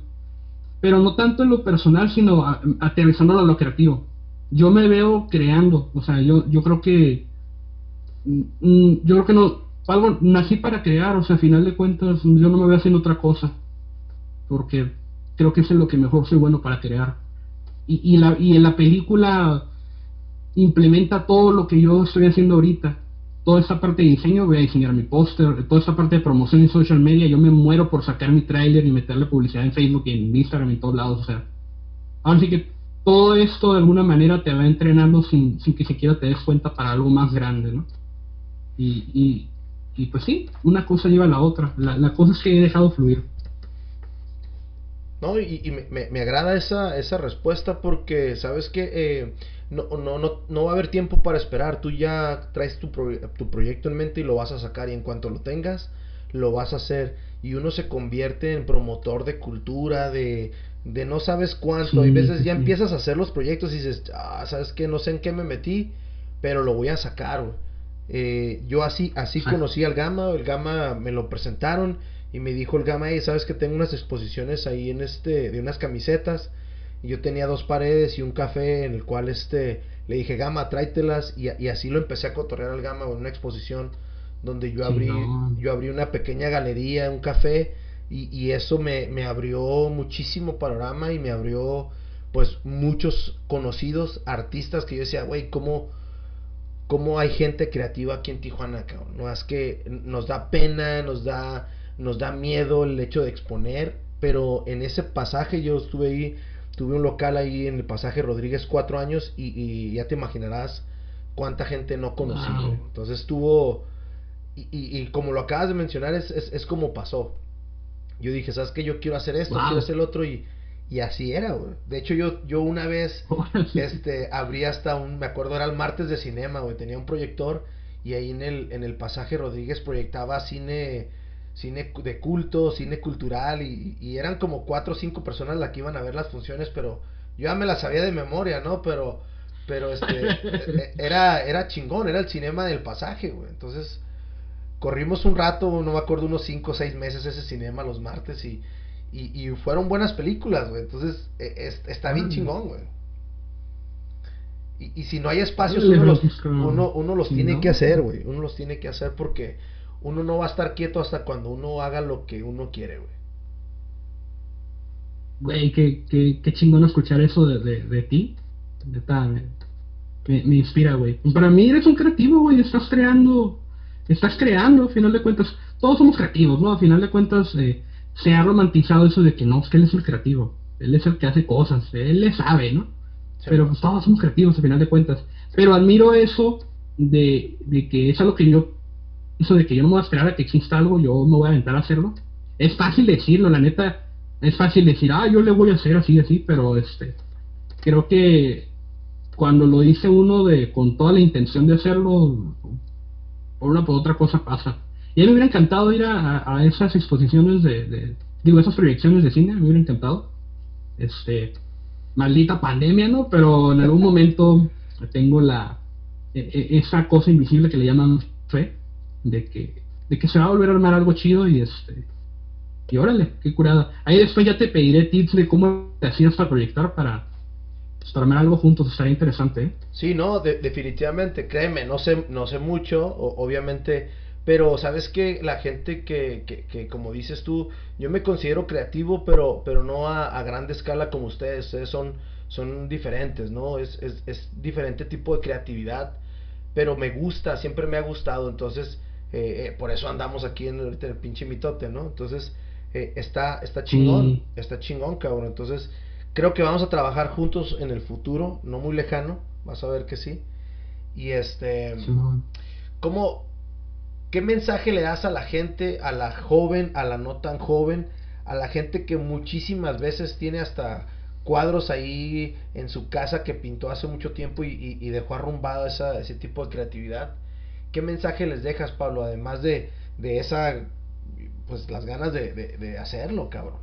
pero no tanto en lo personal, sino aterrizándolo a lo creativo. yo me veo creando, o sea, yo, yo creo que, mm, mm, yo creo que no, algo, nací para crear, o sea, a final de cuentas, yo no me veo haciendo otra cosa, porque creo que es lo que mejor soy bueno para crear. Y, y, la, y en la película implementa todo lo que yo estoy haciendo ahorita. Toda esta parte de diseño, voy a diseñar mi póster, toda esta parte de promoción en social media, yo me muero por sacar mi tráiler y meterle publicidad en Facebook y en Instagram y en todos lados, o sea. Ahora sí que todo esto de alguna manera te va entrenando sin, sin que siquiera te des cuenta para algo más grande, ¿no? Y, y, pues sí, una cosa lleva a la otra. La, la cosa es que he dejado fluir. No, y, y me, me, agrada esa, esa respuesta porque, ¿sabes que eh, no, no, no, no va a haber tiempo para esperar. Tú ya traes tu, tu proyecto en mente y lo vas a sacar y en cuanto lo tengas, lo vas a hacer. Y uno se convierte en promotor de cultura, de, de no sabes cuánto. y a veces ya empiezas a hacer los proyectos y dices, ah, ¿sabes que No sé en qué me metí, pero lo voy a sacar, eh, yo así, así conocí al Gama, el Gama me lo presentaron y me dijo el Gama, y sabes que tengo unas exposiciones ahí en este, de unas camisetas, y yo tenía dos paredes y un café en el cual este, le dije, Gama, tráetelas, y, y así lo empecé a cotorrear al Gama en una exposición donde yo abrí, yo abrí una pequeña galería, un café, y, y eso me, me abrió muchísimo panorama y me abrió pues muchos conocidos artistas que yo decía, güey, ¿cómo, ¿cómo hay gente creativa aquí en Tijuana, cabrón? No es que nos da pena, nos da nos da miedo el hecho de exponer, pero en ese pasaje yo estuve ahí, tuve un local ahí en el pasaje Rodríguez cuatro años y, ya te imaginarás cuánta gente no conocí. Entonces estuvo, y, y, como lo acabas de mencionar, es, es, como pasó. Yo dije, ¿sabes qué? Yo quiero hacer esto, quiero hacer el otro y, y así era, güey. De hecho, yo, yo una vez este, abrí hasta un, me acuerdo, era el martes de cinema, güey. Tenía un proyector y ahí en el, en el pasaje Rodríguez proyectaba cine cine de culto, cine cultural, y, eran como cuatro o cinco personas las que iban a ver las funciones, pero yo ya me las sabía de memoria, ¿no? Pero, pero este, e, e, era, era chingón, era el cinema del pasaje, güey. Entonces, corrimos un rato, no me acuerdo, unos cinco o seis meses ese cinema los martes, y, y, fueron buenas películas, güey. Entonces, e, está bien chingón, güey. Y, y, si no hay espacios, uno los, uno, uno los tiene que hacer, güey. Uno los tiene que hacer porque uno no va a estar quieto hasta cuando uno haga lo que uno quiere, güey. Güey, qué, qué, qué chingón escuchar eso de, de, de ti. me, me, inspira, güey. Para mí eres un creativo, güey. Estás creando, estás creando, a final de cuentas. Todos somos creativos, ¿no? A final de cuentas eh, se ha romantizado eso de que no, es que él es el creativo. Él es el que hace cosas, él le sabe, ¿no? Pero pues, todos somos creativos, a final de cuentas. Pero admiro eso de, de que es algo que yo eso de que yo no me voy a esperar a que exista algo, yo me voy a aventar a hacerlo. Es fácil decirlo, la neta, es fácil decir, ah, yo le voy a hacer así, así, pero este, creo que cuando lo dice uno de con toda la intención de hacerlo, por una por otra cosa pasa. Y a mí me hubiera encantado ir a, a, esas exposiciones de, de, digo, esas proyecciones de cine, me hubiera encantado. Este, maldita pandemia, ¿no? Pero en algún momento tengo la, e, e, esa cosa invisible que le llaman fe de que, de que se va a volver a armar algo chido y este y órale, qué curada. Ahí después ya te pediré tips de cómo te hacías para proyectar para, pues, armar algo juntos, estaría interesante. ¿eh? Sí, no, definitivamente, créeme, no sé, no sé mucho, obviamente, pero sabes que la gente que, que, que, como dices tú, yo me considero creativo, pero, pero no a, a grande escala como ustedes, ustedes son, son diferentes, ¿no? Es, es, es diferente tipo de creatividad, pero me gusta, siempre me ha gustado, entonces eh, eh, por eso andamos aquí en el, pinche mitote, ¿no? Entonces, eh, está, está chingón, está chingón, cabrón. Entonces, creo que vamos a trabajar juntos en el futuro, no muy lejano, vas a ver que sí. Y este, ¿cómo, qué mensaje le das a la gente, a la joven, a la no tan joven, a la gente que muchísimas veces tiene hasta cuadros ahí en su casa que pintó hace mucho tiempo y, y, dejó arrumbado esa, ese tipo de creatividad? ¿Qué mensaje les dejas, Pablo? Además de, de esa, pues las ganas de, de, hacerlo, cabrón.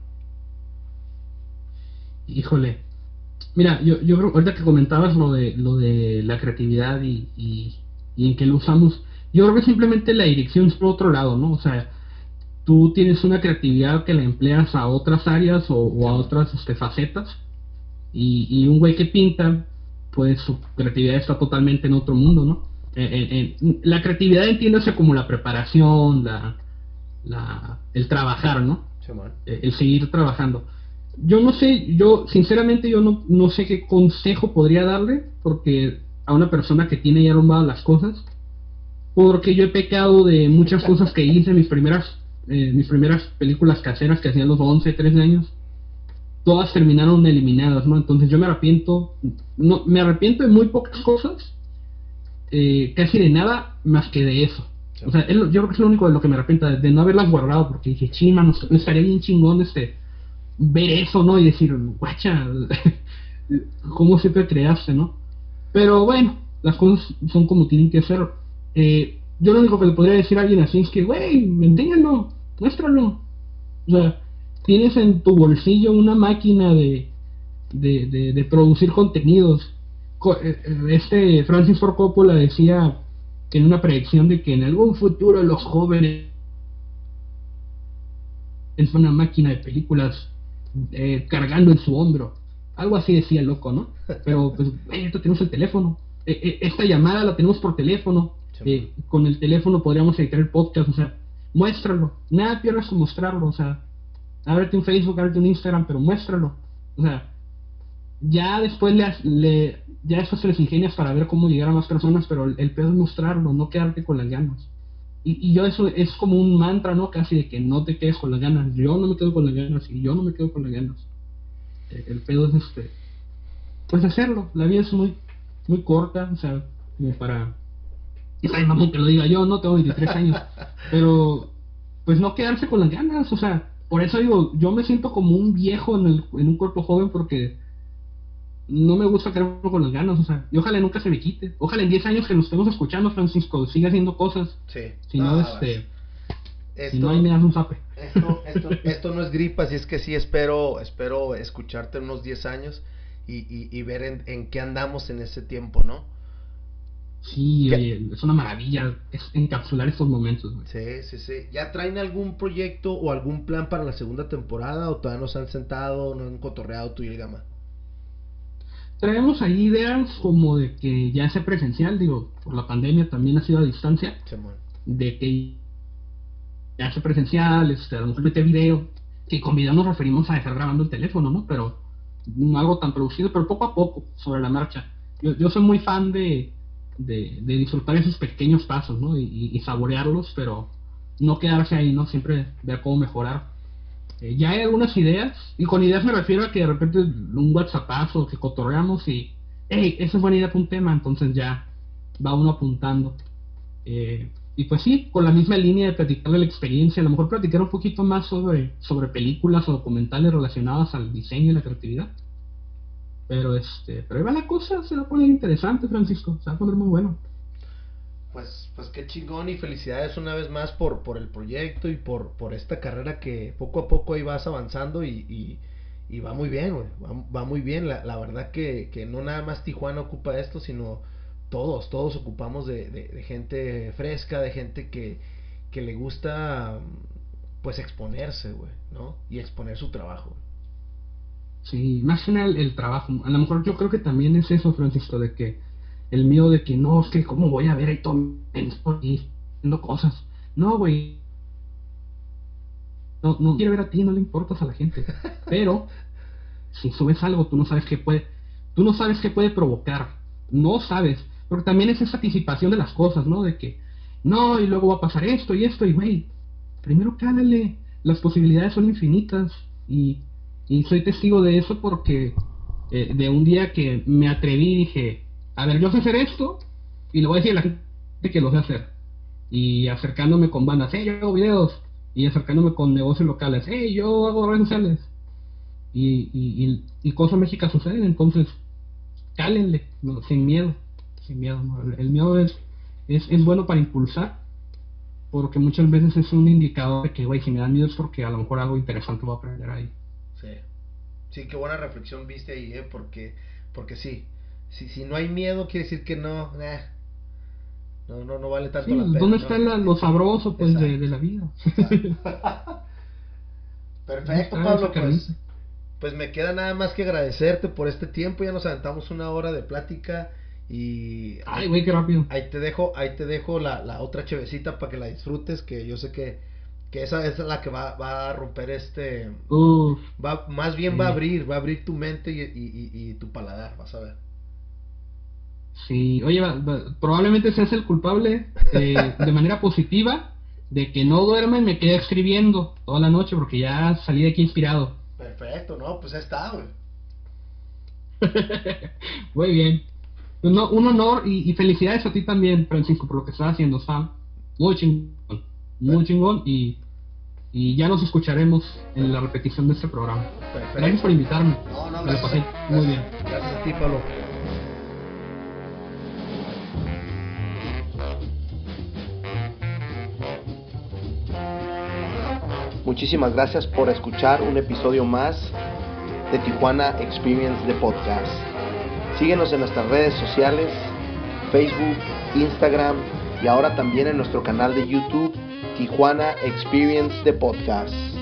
Híjole. Mira, yo, yo creo, ahorita que comentabas lo de, lo de la creatividad y, y, en que lo usamos, yo creo que simplemente la dirección es por otro lado, ¿no? O sea, tú tienes una creatividad que la empleas a otras áreas o, a otras este, facetas y, y un güey que pinta pues su creatividad está totalmente en otro mundo, ¿no? Eh, eh, la creatividad entiéndase como la preparación, la, la, el trabajar, ¿no? el seguir trabajando. Yo no sé, yo sinceramente yo no, no sé qué consejo podría darle, porque a una persona que tiene ya arrumbadas las cosas, porque yo he pecado de muchas cosas que hice en mis primeras, eh, mis primeras películas caseras que hacían los 11, 13 años, todas terminaron eliminadas, ¿no? Entonces yo me arrepiento, no, me arrepiento de muy pocas cosas, eh, casi de nada más que de eso. O sea, yo creo que es lo único de lo que me arrepiento, de, no haberlas guardado, porque dije, chima, no, estaría bien chingón este, ver eso, ¿no? Y decir, guacha, ¿cómo te creaste, no? Pero bueno, las cosas son como tienen que ser. Eh, yo lo único que le podría decir a alguien así es que, güey, enséñalo, muéstralo. O sea, tienes en tu bolsillo una máquina de, de, de, producir contenidos. Eh, eh, este Francis Ford Coppola decía en una predicción de que en algún futuro los jóvenes es una máquina de películas cargando en su hombro. Algo así decía el loco, ¿no? Pero, pues, esto tenemos el teléfono. Eh, eh, esta llamada la tenemos por teléfono. Eh, con el teléfono podríamos editar el podcast, o sea, muéstralo. Nada pierdes con mostrarlo, o sea, ábrete un Facebook, ábrete un Instagram, pero muéstralo. O sea, ya después le, le ya eso se les ingenias para ver cómo llegar a más personas, pero el, pedo es mostrarlo, no quedarte con las ganas. Y, yo eso es como un mantra, ¿no? Casi de que no te quedes con las ganas. Yo no me quedo con las ganas y yo no me quedo con las ganas el pedo es este pues hacerlo la vida es muy muy corta o sea como para ay mamón que lo diga yo no tengo 23 años pero pues no quedarse con las ganas o sea por eso digo yo me siento como un viejo en, el, en un cuerpo joven porque no me gusta quedarme con las ganas, o sea, y ojalá nunca se me quite. Ojalá en 10 años que nos estemos escuchando, Francisco, siga haciendo cosas. Sí. Si no, este, esto, no hay me das un zape. Esto, esto, no es gripa, si es que sí espero, espero escucharte unos 10 años y, y, ver en, en, qué andamos en ese tiempo, ¿no? Sí, es una maravilla es encapsular estos momentos. Sí, sí, sí. ¿Ya traen algún proyecto o algún plan para la segunda temporada o todavía nos han sentado, no han cotorreado tú y el gama? Traemos ahí ideas como de que ya sea presencial, digo, por la pandemia también ha sido a distancia, de que hace presencial, este, a lo mejor mete video, que con video nos referimos a dejar grabando el teléfono, ¿no? Pero no algo tan producido, pero poco a poco, sobre la marcha. Yo, yo soy muy fan de, de, disfrutar esos pequeños pasos, ¿no? Y, saborearlos, pero no quedarse ahí, ¿no? Siempre ver cómo mejorar. Eh, ya hay algunas ideas, y con ideas me refiero a que de repente un WhatsAppazo que cotorreamos y, hey, esa es buena idea para un tema, entonces ya va uno apuntando. Eh, y pues sí, con la misma línea de platicar la experiencia, a lo mejor platicar un poquito más sobre, sobre películas o documentales relacionadas al diseño y la creatividad. Pero este, pero ahí va la cosa, se va a poner interesante, Francisco, se va a poner muy bueno. Pues, pues qué chingón y felicidades una vez más por, por el proyecto y por, por esta carrera que poco a poco ahí vas avanzando y, y, va muy bien, va, muy bien. La, la verdad que, que no nada más Tijuana ocupa esto, sino todos, todos ocupamos de, gente fresca, de gente que, que le gusta pues exponerse, güey, ¿no? Y exponer su trabajo. Sí, más que el, el, trabajo. A lo mejor yo creo que también es eso, Francisco, de que el miedo de que no, es que cómo voy a ver ahí todo haciendo cosas. No, güey. No, no quiere ver a ti, no le importas a la gente. Pero si subes algo, tú no sabes qué puede, tú no sabes qué puede provocar. No sabes. Porque también es esa anticipación de las cosas, ¿no? De que, no, y luego va a pasar esto y esto, y güey, primero cálale, las posibilidades son infinitas. Y, y soy testigo de eso porque eh, de un día que me atreví y dije, a ver, yo sé hacer esto, y le voy a decir a la gente que lo sé hacer. Y acercándome con bandas, hey, yo hago videos. Y acercándome con negocios locales, hey, yo hago redes sociales. Y, y, y, cosas mágicas suceden, entonces, cálenle, sin miedo sin miedo. El, miedo es, es, bueno para impulsar, porque muchas veces es un indicador de que, güey, si me dan miedo es porque a lo mejor algo interesante voy a aprender ahí. Sí, sí, qué buena reflexión viste ahí, ¿eh? Porque, porque sí, si, si no hay miedo quiere decir que no, no, no, no vale tanto la pena. ¿Dónde está lo sabroso pues de, la vida? Perfecto, Pablo, pues pues me queda nada más que agradecerte por este tiempo. Ya nos aventamos una hora de plática y... Ay, güey, qué rápido. Ahí te dejo, ahí te dejo la, la otra chevecita para que la disfrutes, que yo sé que, que esa es la que va, va a romper este... Uf, Va, más bien va a abrir, va a abrir tu mente y, y, y- y tu paladar, vas a ver. Sí. Oye, va- va- probablemente seas el culpable eh, de manera positiva de que no duerma y me quede escribiendo toda la noche porque ya salí de aquí inspirado. Perfecto, no, pues ya está, güey. Muy bien. Pues no, un honor y, y felicidades a ti también, Francisco, por lo que estás haciendo. Está muy chingón. Muy chingón y, y ya nos escucharemos en la repetición de este programa. Perfecto. Gracias por invitarme. No, no, Me gracias. pasé gracias- muy bien. Gracias a ti, Pablo. Muchísimas gracias por escuchar un episodio más de Tijuana Experience de Podcast. Síguenos en nuestras redes sociales, Facebook, Instagram y ahora también en nuestro canal de YouTube, Tijuana Experience de Podcast.